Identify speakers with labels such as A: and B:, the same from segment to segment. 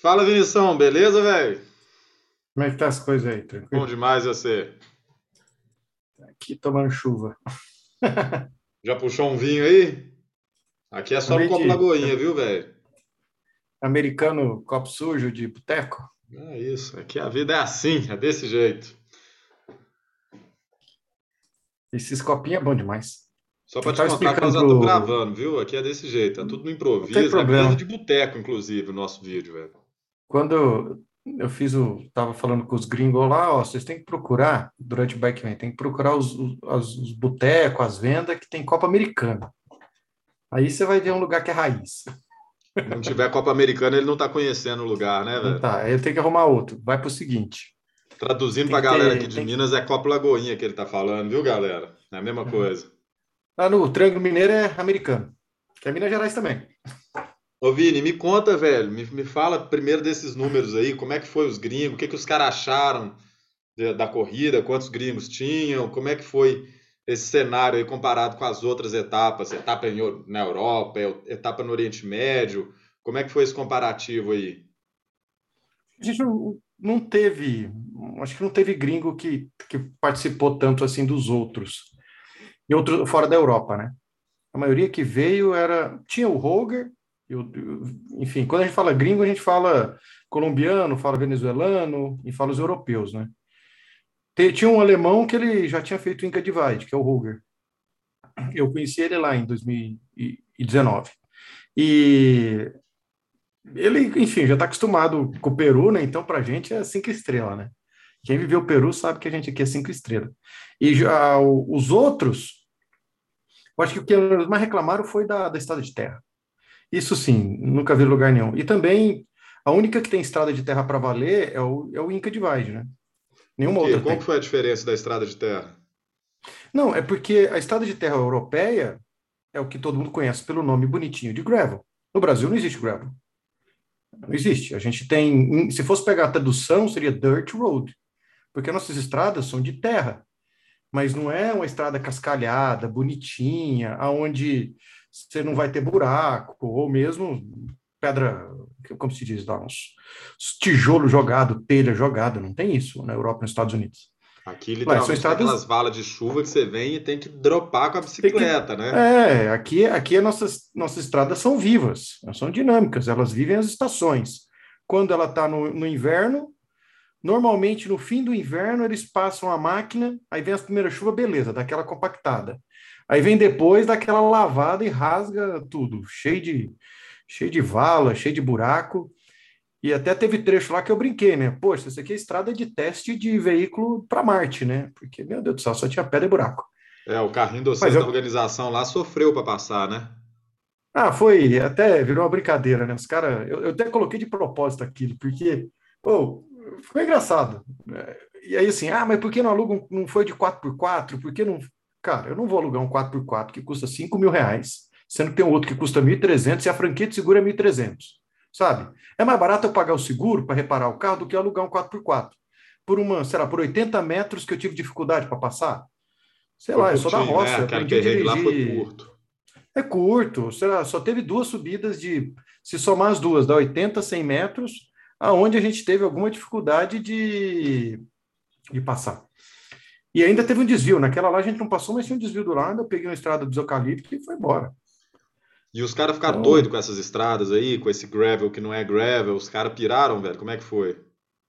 A: Fala, Vinição, beleza, velho?
B: Como é que tá as coisas aí?
A: Bom
B: Tranquilo?
A: demais você.
B: Aqui tomando chuva.
A: Já puxou um vinho aí? Aqui é só
B: Acabei
A: Copo
B: de.
A: Lagoinha, viu, velho?
B: Americano, copo sujo de boteco.
A: É isso, aqui a vida é assim, é desse jeito.
B: Esses copinhos é bom demais.
A: Só pra
B: Eu
A: te contar que nós
B: explicando
A: já estamos gravando, viu? Aqui é desse jeito, é tudo no improviso, é de boteco, inclusive, o nosso vídeo, velho.
B: Quando eu fiz o. Tava falando com os gringos lá, ó, vocês têm que procurar, durante o Backman, tem que procurar os, os, os botecos, as vendas que tem copo americano. Aí você vai ver um lugar que é raiz.
A: Não tiver Copa Americana, ele não tá conhecendo o lugar, né,
B: Não
A: velho?
B: tá, aí tenho que arrumar outro. Vai pro seguinte:
A: Traduzindo
B: tem
A: pra
B: que
A: galera aqui de
B: Tem que,
A: Minas, é Copo Lagoinha que ele tá falando, viu, galera? É a mesma coisa.
B: lá no Triângulo Mineiro é americano, que é Minas Gerais também.
A: Ô Vini, me conta, velho, me, me fala primeiro desses números aí, como é que foi os gringos, o que que os caras acharam da, da corrida, quantos gringos tinham, como é que foi esse cenário aí comparado com as outras etapas, etapa em na Europa, etapa no Oriente Médio, como é que foi esse comparativo aí?
B: A gente não, não teve, acho que não teve gringo que, que participou tanto assim dos outros, e outros fora da Europa, né? A maioria que veio era, tinha o Roger, e o- enfim, quando a gente fala gringo, a gente fala colombiano, fala venezuelano e fala os europeus, né? Tinha um alemão que ele já tinha feito Inca Divide, que é o Roger. Eu conheci ele lá em 2019. E ele, enfim, já está acostumado com o Peru, né? Então, para a gente é cinco estrelas, né? Quem viveu o Peru sabe que a gente aqui é cinco estrelas. E já os outros, eu acho que o que eles mais reclamaram foi da, da estrada de terra. Isso sim, nunca vi lugar nenhum. E também, a única que tem estrada de terra para valer é o, é o Inca Divide, né? Nenhuma outra
A: Qual
B: tem.
A: foi a diferença da estrada de terra?
B: Não, é porque a estrada de terra europeia é o que todo mundo conhece pelo nome bonitinho de gravel. No Brasil não existe gravel. Não existe. A gente tem, se fosse pegar a tradução, seria dirt road, porque nossas estradas são de terra, mas não é uma estrada cascalhada, bonitinha, aonde você não vai ter buraco, ou mesmo pedra, como se diz lá, uns tijolo jogado, telha jogada, não tem isso na Europa e nos Estados Unidos.
A: Aqui, literalmente,
B: estradas
A: aquelas valas de chuva que você vem e tem que dropar com a
B: tem que
A: bicicleta, né?
B: É, aqui, aqui as nossas, nossas estradas são vivas, elas são dinâmicas, elas vivem as estações. Quando ela está no, no inverno, normalmente no fim do inverno eles passam a máquina, aí vem as primeiras chuvas, beleza, daquela compactada. Aí vem depois daquela lavada e rasga tudo, cheio de, cheio de vala, cheio de buraco. E até teve trecho lá que eu brinquei, né? Poxa, isso aqui é estrada de teste de veículo para Marte, né? Porque, meu Deus do céu, só tinha pedra e buraco.
A: É, o carrinho
B: Mas
A: vocês da
B: eu,
A: organização lá sofreu para passar, né?
B: Ah, foi, até virou uma brincadeira, né? Os caras, eu, eu até coloquei de propósito aquilo, porque, pô, ficou engraçado. né? E aí, assim, ah, mas por que não alugam, não foi de quatro por quatro Por que não. Cara, eu não vou alugar um quatro por quatro que custa cinco mil reais, sendo que tem um outro que custa 1.300 e a franquia de seguro é 1.300, sabe? É mais barato eu pagar o seguro para reparar o carro do que alugar um quatro por quatro Por uma, sei lá, por 80 metros que eu tive dificuldade para passar. Sei
A: Foi
B: lá, eu sou da
A: curtinho, né?
B: roça, eu
A: Aquele
B: aprendi a
A: perrengue lá foi curto.
B: É curto, sei lá, só teve duas subidas de, se somar as duas, dá 80, 100 metros, aonde a gente teve alguma dificuldade de, de passar. E ainda teve um desvio, naquela lá a gente não passou, mas tinha um desvio do lado, eu peguei uma estrada dos eucaliptos e foi embora.
A: E os caras ficaram doidos
B: Então,
A: com essas estradas aí, com esse gravel que não é gravel, os caras piraram, velho. Como é que foi?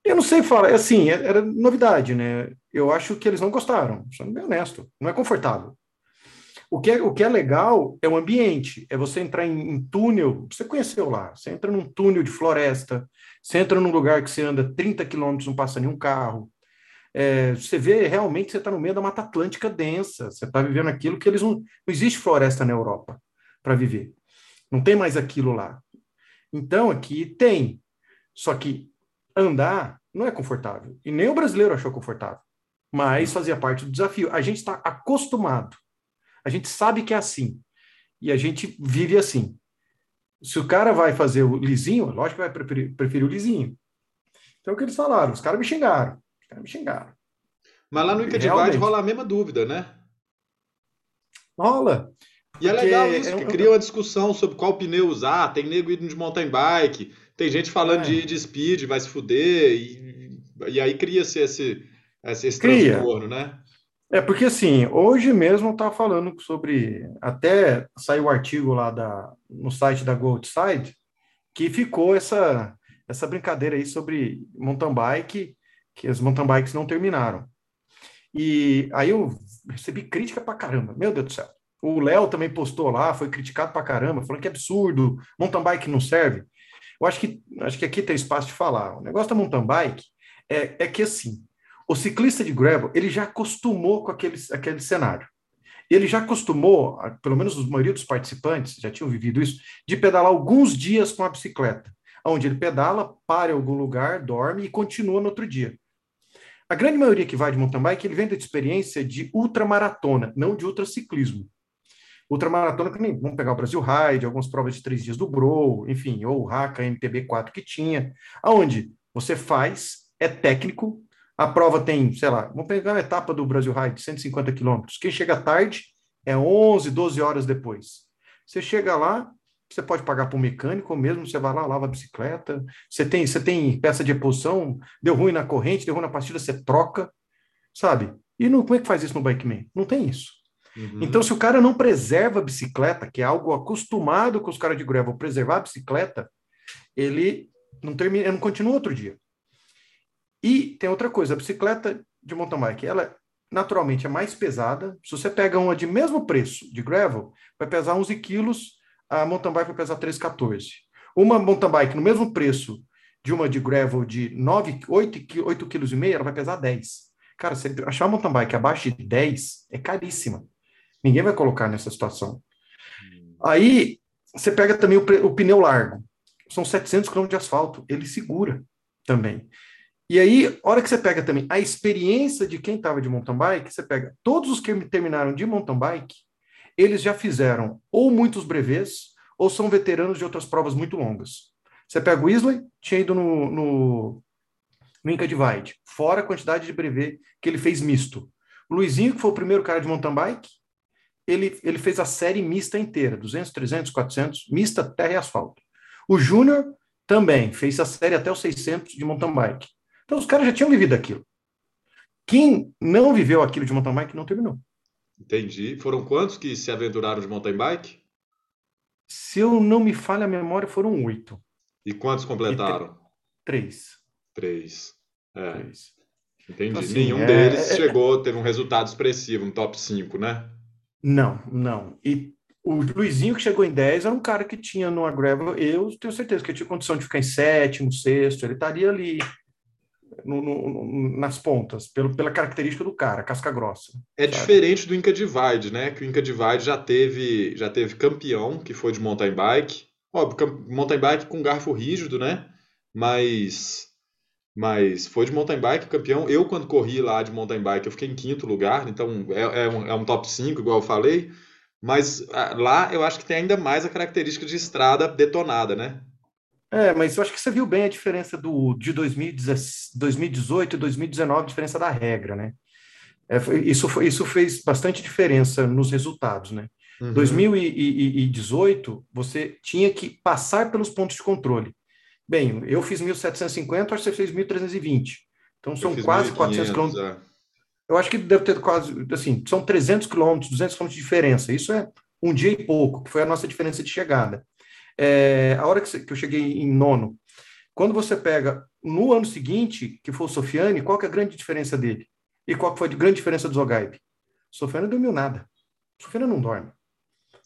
B: eu não sei falar, assim, é- era novidade, né? Eu acho que eles não gostaram, sendo bem honesto, não é confortável. O que é, o que é legal é o ambiente, é você entrar em, em túnel, você conheceu lá, você entra num túnel de floresta, você entra num lugar que você anda 30 quilômetros, não passa nenhum carro, É, você vê realmente você está no meio da Mata Atlântica densa, você está vivendo aquilo que eles não. Não existe floresta na Europa para viver. Não tem mais aquilo lá. Então aqui tem. Só que andar não é confortável. E nem o brasileiro achou confortável. Mas fazia parte do desafio. A gente está acostumado. A gente sabe que é assim. E a gente vive assim. Se o cara vai fazer o lisinho, lógico que vai preferir, preferir o lisinho. Então, o que eles falaram? Os caras me xingaram. Caras me xingaram.
A: Mas lá no Inca Divide
B: Realmente.
A: rola a mesma dúvida, né?
B: Rola.
A: E é legal isso, que cria uma discussão sobre qual pneu usar. Tem nego indo de mountain bike, tem gente falando é. de, de speed, vai se fuder, e, e aí cria-se esse, esse, esse cria. transtorno, né?
B: É, porque assim, hoje mesmo eu estava falando sobre. Até saiu o um artigo lá da, no site da Goldside, que ficou essa, essa brincadeira aí sobre mountain bike, que as mountain bikes não terminaram. E aí eu recebi crítica pra caramba, meu Deus do céu. O Léo também postou lá, foi criticado pra caramba, falando que é absurdo, mountain bike não serve. Eu acho que, acho que aqui tem espaço de falar. O negócio da mountain bike é, é que assim, o ciclista de gravel, ele já acostumou com aquele, aquele cenário. Ele já acostumou, pelo menos a maioria dos participantes já tinham vivido isso, de pedalar alguns dias com a bicicleta, onde ele pedala, para em algum lugar, dorme e continua no outro dia. A grande maioria que vai de mountain bike, ele vem da experiência de ultramaratona, não de ultraciclismo. Ultramaratona também, vamos pegar o Brasil Ride, algumas provas de três dias do Bro, enfim, ou o Haka MTB4 que tinha, aonde você faz, é técnico, a prova tem, sei lá, vamos pegar uma etapa do Brasil Ride, 150 quilômetros. Quem chega tarde é 11, 12 horas depois. Você chega lá, você pode pagar para um mecânico, ou mesmo você vai lá, lava a bicicleta, você tem, você tem peça de reposição, deu ruim na corrente, deu ruim na pastilha, você troca, sabe? E não, como é que faz isso no Bikeman? Não tem isso. Uhum. Então, se o cara não preserva a bicicleta, que é algo acostumado com os caras de gravel, preservar a bicicleta, ele não termina, ele não continua outro dia. E tem outra coisa, a bicicleta de mountain bike, ela naturalmente é mais pesada. Se você pega uma de mesmo preço de gravel, vai pesar 11 quilos, a mountain bike vai pesar 3,14. Uma mountain bike no mesmo preço de uma de gravel de 9, 8, 8 quilos e meio, ela vai pesar 10. Cara, se achar uma mountain bike abaixo de 10, é caríssima. Ninguém vai colocar nessa situação. Aí, você pega também o, o pneu largo. São 700 km de asfalto. Ele segura também. E aí, hora que você pega também a experiência de quem estava de mountain bike, você pega todos os que terminaram de mountain bike, eles já fizeram ou muitos brevês, ou são veteranos de outras provas muito longas. Você pega o Isley, tinha ido no, no, no Inca Divide, fora a quantidade de brevê que ele fez misto. O Luizinho, que foi o primeiro cara de mountain bike, ele, ele fez a série mista inteira, 200, 300, 400, mista, terra e asfalto. O Júnior também fez a série até os 600 de mountain bike. Então, os caras já tinham vivido aquilo. Quem não viveu aquilo de mountain bike não terminou.
A: Entendi. Foram quantos que se aventuraram de mountain bike?
B: Se eu não me falha a memória, foram oito.
A: E quantos completaram? E
B: três.
A: Três. É. Três. Entendi. Então, assim, Nenhum é... deles é, é, chegou, teve um resultado expressivo, um top 5, né?
B: Não, não. E o Luizinho, que chegou em 10, era um cara que tinha no Gravel. Eu tenho certeza que ele tinha condição de ficar em sétimo, sexto. Ele estaria ali no, no, nas pontas, pelo, pela característica do cara, casca grossa.
A: É sabe? diferente do Inca Divide, né? Que o Inca Divide já teve, já teve campeão, que foi de mountain bike. Óbvio, mountain bike com garfo rígido, né? Mas, mas foi de mountain bike campeão. Eu, quando corri lá de mountain bike, eu fiquei em quinto lugar, então é, é, um, é um top 5, igual eu falei. Mas ah, lá eu acho que tem ainda mais a característica de estrada detonada, né?
B: É, mas eu acho que você viu bem a diferença do, de 2018 e 2019, a diferença da regra, né? É, isso, foi, isso fez bastante diferença nos resultados, né? Uhum. 2018, você tinha que passar pelos pontos de controle. Bem, eu fiz 1.750, acho que você fez 1.320. Então, são quase 400 quilômetros. É. Eu acho que deve ter quase, assim, são 300 quilômetros, 200 quilômetros de diferença. Isso é um dia e pouco, que foi a nossa diferença de chegada. É, a hora que, eu cheguei em nono, quando você pega no ano seguinte, que foi o Sofiane, qual que é a grande diferença dele? E qual que foi a grande diferença do Zogaib? O Sofiane não dormiu nada. O Sofiane não dorme.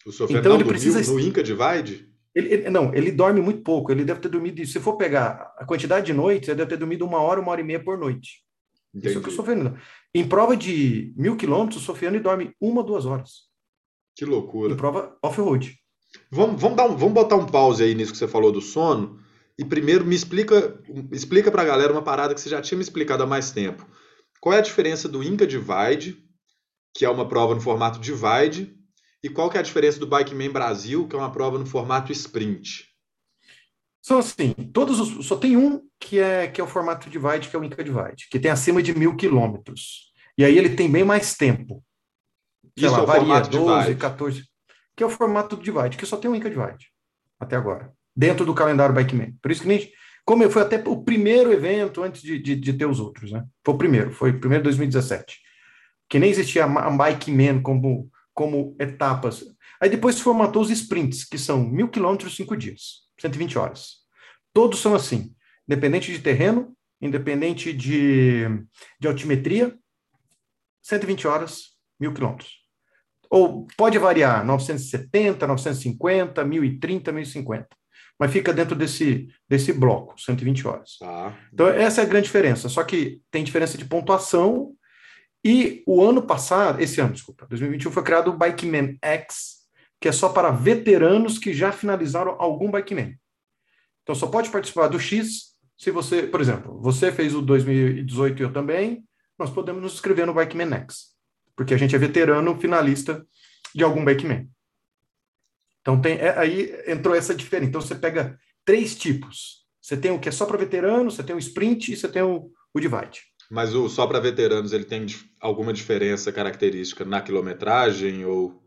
A: O Sofiane então, não ele precisa... no Inca Divide?
B: Ele, ele, não, ele dorme muito pouco. Ele deve ter dormido, se for pegar a quantidade de noites, ele deve ter dormido uma hora, uma hora e meia por noite. Entendi. Isso é o que o Sofiane Em prova de mil quilômetros, o Sofiane dorme uma, duas horas.
A: Que loucura.
B: Em prova off-road.
A: Vamos, vamos, dar um, vamos botar um pause aí nisso que você falou do sono. E primeiro me explica, explica para a galera uma parada que você já tinha me explicado há mais tempo. Qual é a diferença do Inca Divide, que é uma prova no formato Divide, e qual que é a diferença do Bikeman Brasil, que é uma prova no formato Sprint?
B: São assim, todos os, só tem um que é que é o formato Divide, que é o Inca Divide, que tem acima de mil quilômetros. E aí ele tem bem mais tempo.
A: Sei Isso lá, é varia 12, divide.
B: 14. Que é o formato do Divide, que só tem um Inca Divide até agora, dentro do calendário Bikeman. Por isso que nem, como foi até o primeiro evento antes de, de, de, ter os outros, né? Foi o primeiro, foi o primeiro 2017, que nem existia a Bikeman como, como etapas. Aí depois se formatou os sprints, que são mil quilômetros, cinco dias, 120 horas. Todos são assim, independente de terreno, independente de, de altimetria, 120 horas, mil quilômetros. Ou pode variar, 970, 950, 1030, 1050. Mas fica dentro desse, desse bloco, 120 horas.
A: Ah.
B: Então, essa é a grande diferença. Só que tem diferença de pontuação. E o ano passado, esse ano, desculpa, 2021, foi criado o Bikeman X, que é só para veteranos que já finalizaram algum Bikeman. Então, só pode participar do X se você, por exemplo, você fez o 2018 e eu também, nós podemos nos inscrever no Bikeman X porque a gente é veterano finalista de algum Backman. Então tem é, aí entrou essa diferença. Então você pega três tipos. Você tem o que é só para veteranos, você tem o sprint e você tem o, o divide.
A: Mas o só para veteranos ele tem alguma diferença característica na quilometragem ou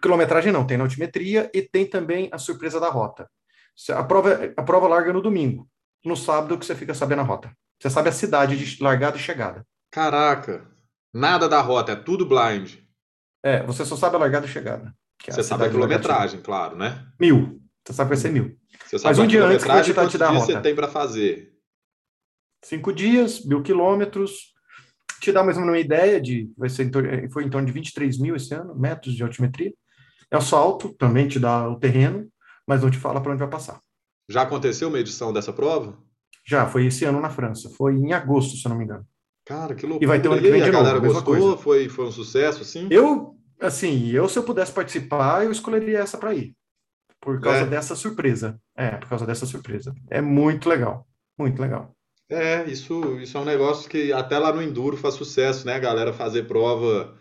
B: quilometragem não, tem na altimetria e tem também a surpresa da rota. A prova, a prova larga no domingo. No sábado que você fica sabendo a rota. Você sabe a cidade de largada e chegada.
A: Caraca! Nada da rota, é tudo blind.
B: É, você só sabe a largada e chegada.
A: É você sabe a quilometragem, claro, né?
B: Mil. Você sabe que vai ser mil.
A: Você sabe Mas um dia antes que vai te, te dar a rota. você tem para fazer?
B: Cinco dias, mil quilômetros. Te dá mais ou menos uma ideia de. Vai ser em foi em torno de 23 mil esse ano, metros de altimetria. É o salto, também te dá o terreno, mas não te fala para onde vai passar.
A: Já aconteceu uma edição dessa prova?
B: Já, foi esse ano na França. Foi em agosto, se eu não me engano.
A: Cara, que loucura.
B: E vai ter um ano que vem de
A: a
B: novo.
A: galera gostou? Foi, foi um sucesso, assim?
B: Eu, assim, eu se eu pudesse participar, eu escolheria essa para ir. Por causa é. dessa surpresa. É, por causa dessa surpresa. É muito legal. Muito legal.
A: É, isso, isso é um negócio que até lá no Enduro faz sucesso, né? A galera fazer prova,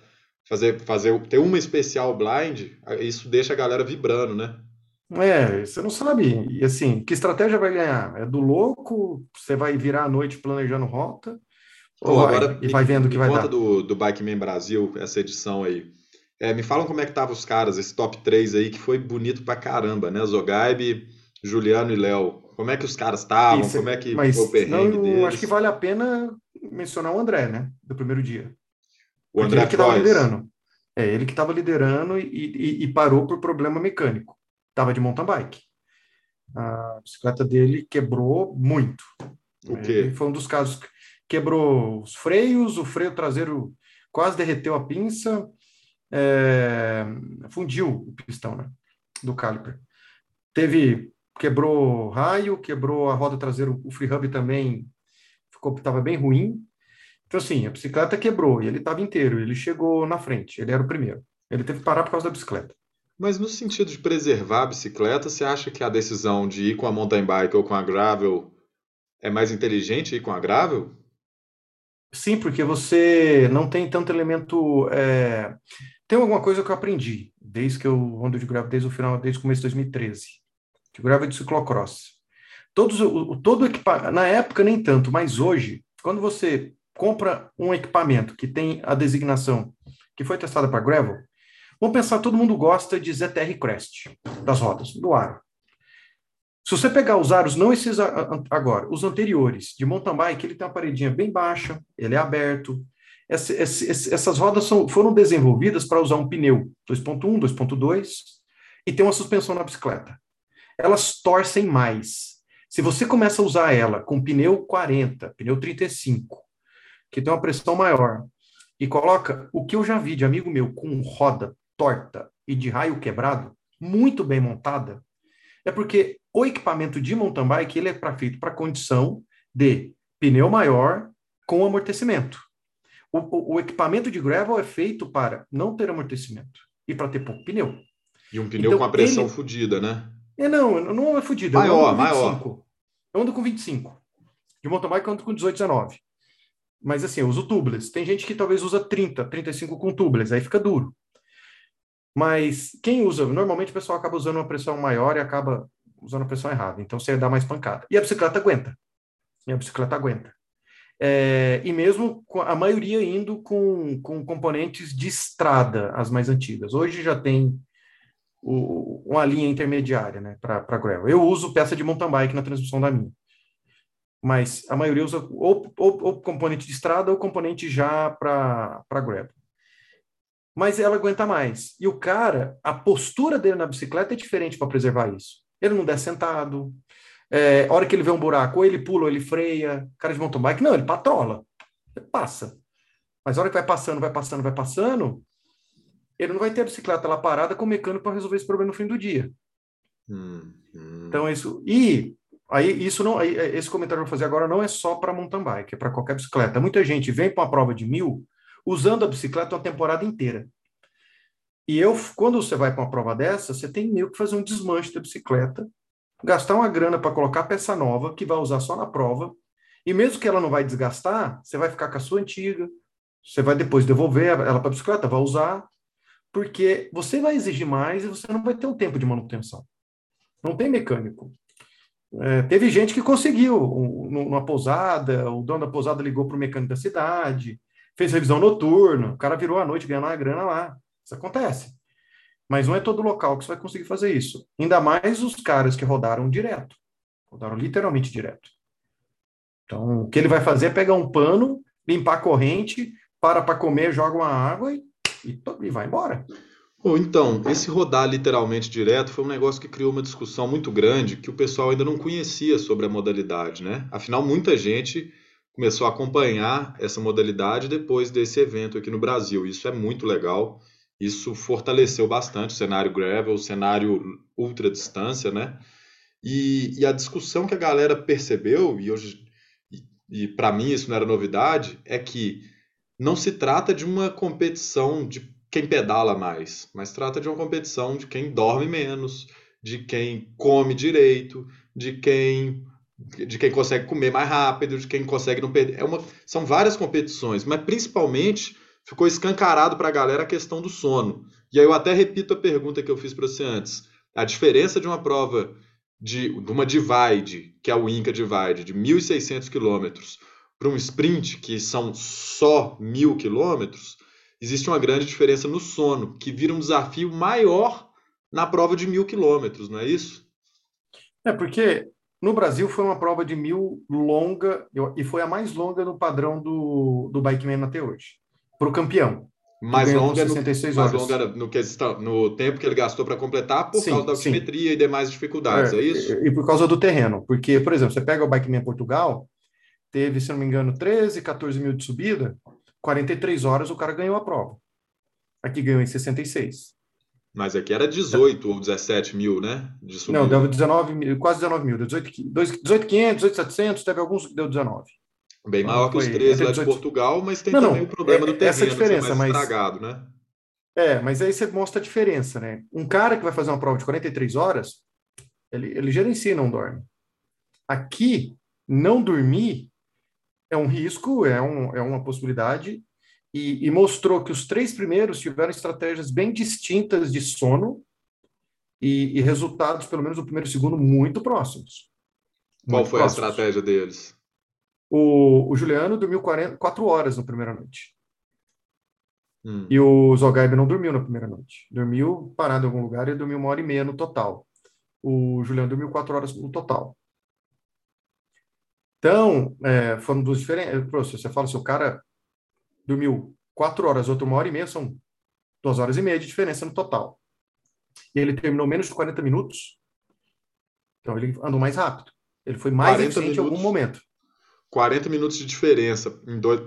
A: fazer, fazer ter uma especial blind, isso deixa a galera vibrando, né?
B: É, você não sabe. E assim, que estratégia vai ganhar? É do louco? Você vai virar a noite planejando rota?
A: Oh, agora, e vai vendo que vai conta dar. do, do Bikeman Brasil, essa edição aí. É, me falam como é que tava os caras, esse top 3 aí, que foi bonito pra caramba, né? Zogaib, Juliano e Léo. Como é que os caras estavam? Como é que
B: mas foi o perrengue não, deles? Acho que vale a pena mencionar o André, né? Do primeiro dia.
A: O André
B: ele que estava liderando. É, ele que estava liderando e, e, e, parou por problema mecânico. Tava de mountain bike. A bicicleta dele quebrou muito.
A: O quê?
B: foi um dos casos quebrou os freios, o freio traseiro quase derreteu a pinça, é, fundiu o pistão né, do caliper. Teve, quebrou raio, quebrou a roda traseira, o free hub também ficou, estava bem ruim. Então, assim, a bicicleta quebrou e ele estava inteiro, ele chegou na frente, ele era o primeiro. Ele teve que parar por causa da bicicleta.
A: Mas no sentido de preservar a bicicleta, você acha que a decisão de ir com a mountain bike ou com a gravel é mais inteligente ir com a gravel?
B: Sim, porque você não tem tanto elemento. É... Tem alguma coisa que eu aprendi desde que eu ando de gravel, desde o final, desde o começo de 2013, que gravel de ciclocross. Todos, o, todo na época nem tanto, mas hoje, quando você compra um equipamento que tem a designação que foi testada para gravel, vamos pensar, todo mundo gosta de ZTR Crest, das rodas, do ar. Se você pegar os aros, não esses agora, os anteriores, de mountain bike, ele tem uma paredinha bem baixa, ele é aberto. Essa, essa, essas rodas são, foram desenvolvidas para usar um pneu 2.1, 2.2 e tem uma suspensão na bicicleta. Elas torcem mais. Se você começa a usar ela com pneu 40, pneu 35, que tem uma pressão maior, e coloca o que eu já vi de amigo meu com roda torta e de raio quebrado, muito bem montada, é porque o equipamento de mountain bike ele é pra, feito para condição de pneu maior com amortecimento. O, o, o, equipamento de gravel é feito para não ter amortecimento e para ter pouco pneu.
A: E um pneu então, com a pressão ele... fodida, né?
B: É, não, não é fodida.
A: Maior, eu maior.
B: Eu ando com 25. De mountain bike eu ando com 18, 19. Mas assim, eu uso tubeless. Tem gente que talvez usa 30, 35 com tubeless, aí fica duro. Mas quem usa, normalmente o pessoal acaba usando uma pressão maior e acaba usando a pressão errada. Então você dá mais pancada. E a bicicleta aguenta. E a bicicleta aguenta. É, e mesmo a maioria indo com, com componentes de estrada, as mais antigas. Hoje já tem o, uma linha intermediária né, para gravel. Eu uso peça de mountain bike na transmissão da minha. Mas a maioria usa ou, ou, ou componente de estrada ou componente já para gravel. Mas ela aguenta mais. E o cara, a postura dele na bicicleta é diferente para preservar isso. Ele não desce sentado. É, a hora que ele vê um buraco, ou ele pula ou ele freia. Cara de mountain bike, não, ele patrola. Ele passa. Mas a hora que vai passando, vai passando, vai passando, ele não vai ter a bicicleta lá parada com o mecânico para resolver esse problema no fim do dia. Hum, hum. Então, isso. E aí, isso não. Aí, esse comentário que eu vou fazer agora não é só para mountain bike, é para qualquer bicicleta. Muita gente vem para uma prova de mil usando a bicicleta uma temporada inteira. E eu, quando você vai para uma prova dessa, você tem meio que fazer um desmanche da bicicleta, gastar uma grana para colocar peça nova, que vai usar só na prova, e mesmo que ela não vai desgastar, você vai ficar com a sua antiga, você vai depois devolver ela para a bicicleta, vai usar, porque você vai exigir mais e você não vai ter um tempo de manutenção. Não tem mecânico. É, teve gente que conseguiu, um, numa pousada, o dono da pousada ligou para o mecânico da cidade, fez revisão noturna, o cara virou à noite ganhando uma grana lá. Isso acontece. Mas não é todo local que você vai conseguir fazer isso. Ainda mais os caras que rodaram direto. Rodaram literalmente direto. Então, o que ele vai fazer é pegar um pano, limpar a corrente, para para comer, joga uma água e e, e vai embora.
A: Ou então, esse rodar literalmente direto foi um negócio que criou uma discussão muito grande que o pessoal ainda não conhecia sobre a modalidade, né? Afinal, muita gente começou a acompanhar essa modalidade depois desse evento aqui no Brasil. Isso é muito legal. Isso fortaleceu bastante o cenário gravel, o cenário ultra distância, né? E, e a discussão que a galera percebeu, e hoje, e, e para mim isso não era novidade, é que não se trata de uma competição de quem pedala mais, mas trata de uma competição de quem dorme menos, de quem come direito, de quem de quem consegue comer mais rápido, de quem consegue não perder. É uma, são várias competições, mas principalmente ficou escancarado para a galera a questão do sono. E aí eu até repito a pergunta que eu fiz para você antes. A diferença de uma prova de, de uma divide, que é o Inca Divide, de 1.600 quilômetros, para um sprint, que são só mil quilômetros, existe uma grande diferença no sono, que vira um desafio maior na prova de mil quilômetros, não é isso?
B: É, porque no Brasil foi uma prova de mil longa, e foi a mais longa no padrão do, do Bikeman até hoje, para o campeão.
A: Mais longa, no, mais longa no, que, no tempo que ele gastou para completar por sim, causa da altimetria sim. e demais dificuldades, é, é isso?
B: E, e por causa do terreno, porque, por exemplo, você pega o Bikeman Portugal, teve, se não me engano, 13, 14 mil de subida, 43 horas o cara ganhou a prova. Aqui ganhou em 66.
A: Mas aqui era 18 ou 17 mil, né?
B: De subida. Não, deu 19 mil, quase 19 mil. 18, 18,500, 18,700, teve alguns que deu 19.
A: Bem então, maior que os 13 lá 18... de Portugal, mas tem não, também não, o problema é, do terreno,
B: essa diferença, mais
A: mas... estragado, né?
B: É, mas aí você mostra a diferença, né? Um cara que vai fazer uma prova de 43 horas, ele, ele gerencia e não dorme. Aqui, não dormir é um risco, é, um, é uma possibilidade, e, e, mostrou que os três primeiros tiveram estratégias bem distintas de sono e, e resultados, pelo menos o primeiro e o segundo, muito próximos.
A: Qual muito foi próximos. a estratégia deles?
B: O, o Juliano dormiu 4 quatro horas na primeira noite. Hum. E o Zogaib não dormiu na primeira noite. Dormiu parado em algum lugar e dormiu uma hora e meia no total. O Juliano dormiu quatro horas no total. Então, é, foram duas diferentes. Você fala, se o cara dormiu quatro horas, outro uma hora e meia, são duas horas e meia de diferença no total. E ele terminou menos de 40 minutos. Então, ele andou mais rápido. Ele foi mais eficiente minutos, em algum momento.
A: 40 minutos de diferença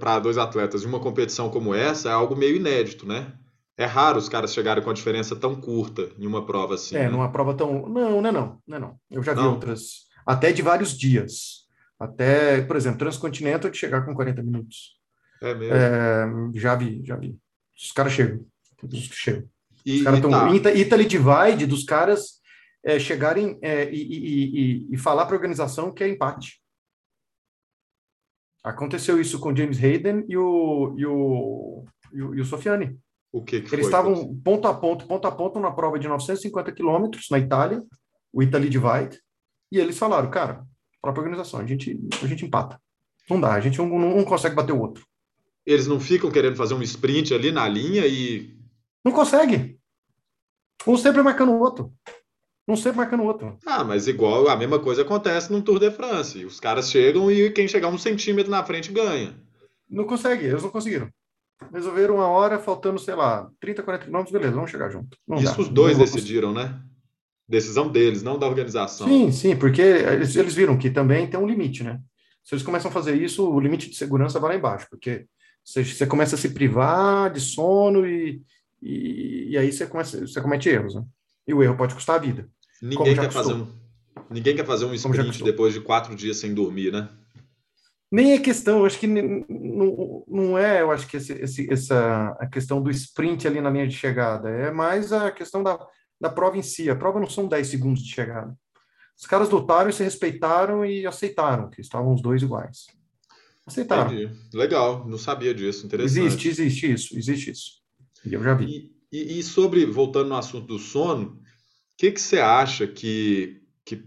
A: para dois atletas em uma competição como essa é algo meio inédito, né? É raro os caras chegarem com a diferença tão curta em uma prova assim.
B: É, né? numa prova tão. Não, não é não. não, é não. Eu já vi não. outras, até de vários dias. Até, por exemplo, Transcontinental de chegar com 40 minutos.
A: É mesmo? É,
B: já vi, já vi. Os caras chegam. Os chegam. E, os caras estão. Tá. Italy Divide dos caras é, chegarem é, e, e, e, falar para a organização que é empate. Aconteceu isso com James Hayden e o, e o, e o, e o Sofiane.
A: O que, que
B: Eles estavam ponto a ponto, ponto a ponto, na prova de 950 quilômetros na Itália, o Italy Divide, e eles falaram, cara, própria organização. A gente, a gente empata. Não dá, a gente um, não consegue bater o outro.
A: Eles não ficam querendo fazer um sprint ali na linha e.
B: Não consegue. Um sempre marcando o outro. Um sempre marcando o outro.
A: Ah, mas igual a mesma coisa acontece no Tour de France. Os caras chegam e quem chegar um centímetro na frente ganha.
B: Não consegue, eles não conseguiram. Resolveram uma hora, faltando, sei lá, 30, 40 quilômetros, beleza, vamos chegar junto. Não
A: Isso
B: dá,
A: os dois decidiram, né? Decisão deles, não da organização.
B: Sim, sim, porque eles, eles viram que também tem um limite, né? Se eles começam a fazer isso, o limite de segurança vai lá embaixo, porque você, você começa a se privar de sono e, e, e aí você, começa, você comete erros, né? E o erro pode custar a vida.
A: Ninguém quer, fazer um, ninguém quer fazer um sprint depois de quatro dias sem dormir, né?
B: Nem é questão, eu acho que não, não é, eu acho que esse, esse, essa a questão do sprint ali na linha de chegada, é mais a questão da, da prova em si. A prova não são 10 segundos de chegada. Os caras lutaram e se respeitaram e aceitaram que estavam os dois iguais. Aceitaram.
A: Entendi. Legal, não sabia disso, interessante.
B: Existe, existe isso, existe isso. E eu já vi.
A: E, e, e sobre, voltando no assunto do sono, o que, que você acha que, que,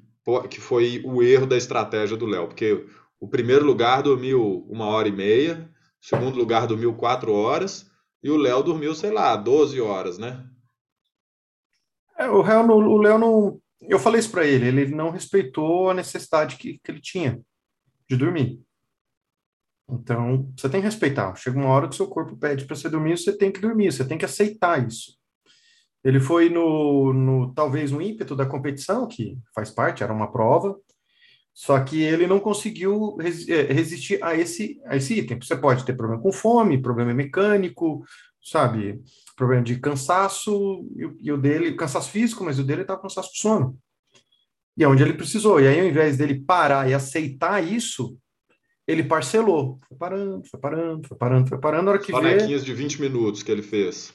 A: que foi o erro da estratégia do Léo? Porque o primeiro lugar dormiu uma hora e meia, o segundo lugar dormiu quatro horas, e o Léo dormiu, sei lá, 12 horas, né?
B: É, o Léo não, o Léo não. Eu falei isso para ele, ele não respeitou a necessidade que, que ele tinha de dormir. Então, você tem que respeitar. Chega uma hora que seu corpo pede para você dormir, você tem que dormir, você tem que aceitar isso. Ele foi no, no talvez no ímpeto da competição, que faz parte, era uma prova, só que ele não conseguiu é, resistir a esse, a esse item. Você pode ter problema com fome, problema mecânico, sabe? Problema de cansaço, e e o dele, cansaço físico, mas o dele estava com cansaço de sono. E é onde ele precisou. E aí, ao invés dele parar e aceitar isso, ele parcelou. Foi parando, foi parando, foi parando, foi parando. Na hora que
A: vê... de 20 minutos que ele fez.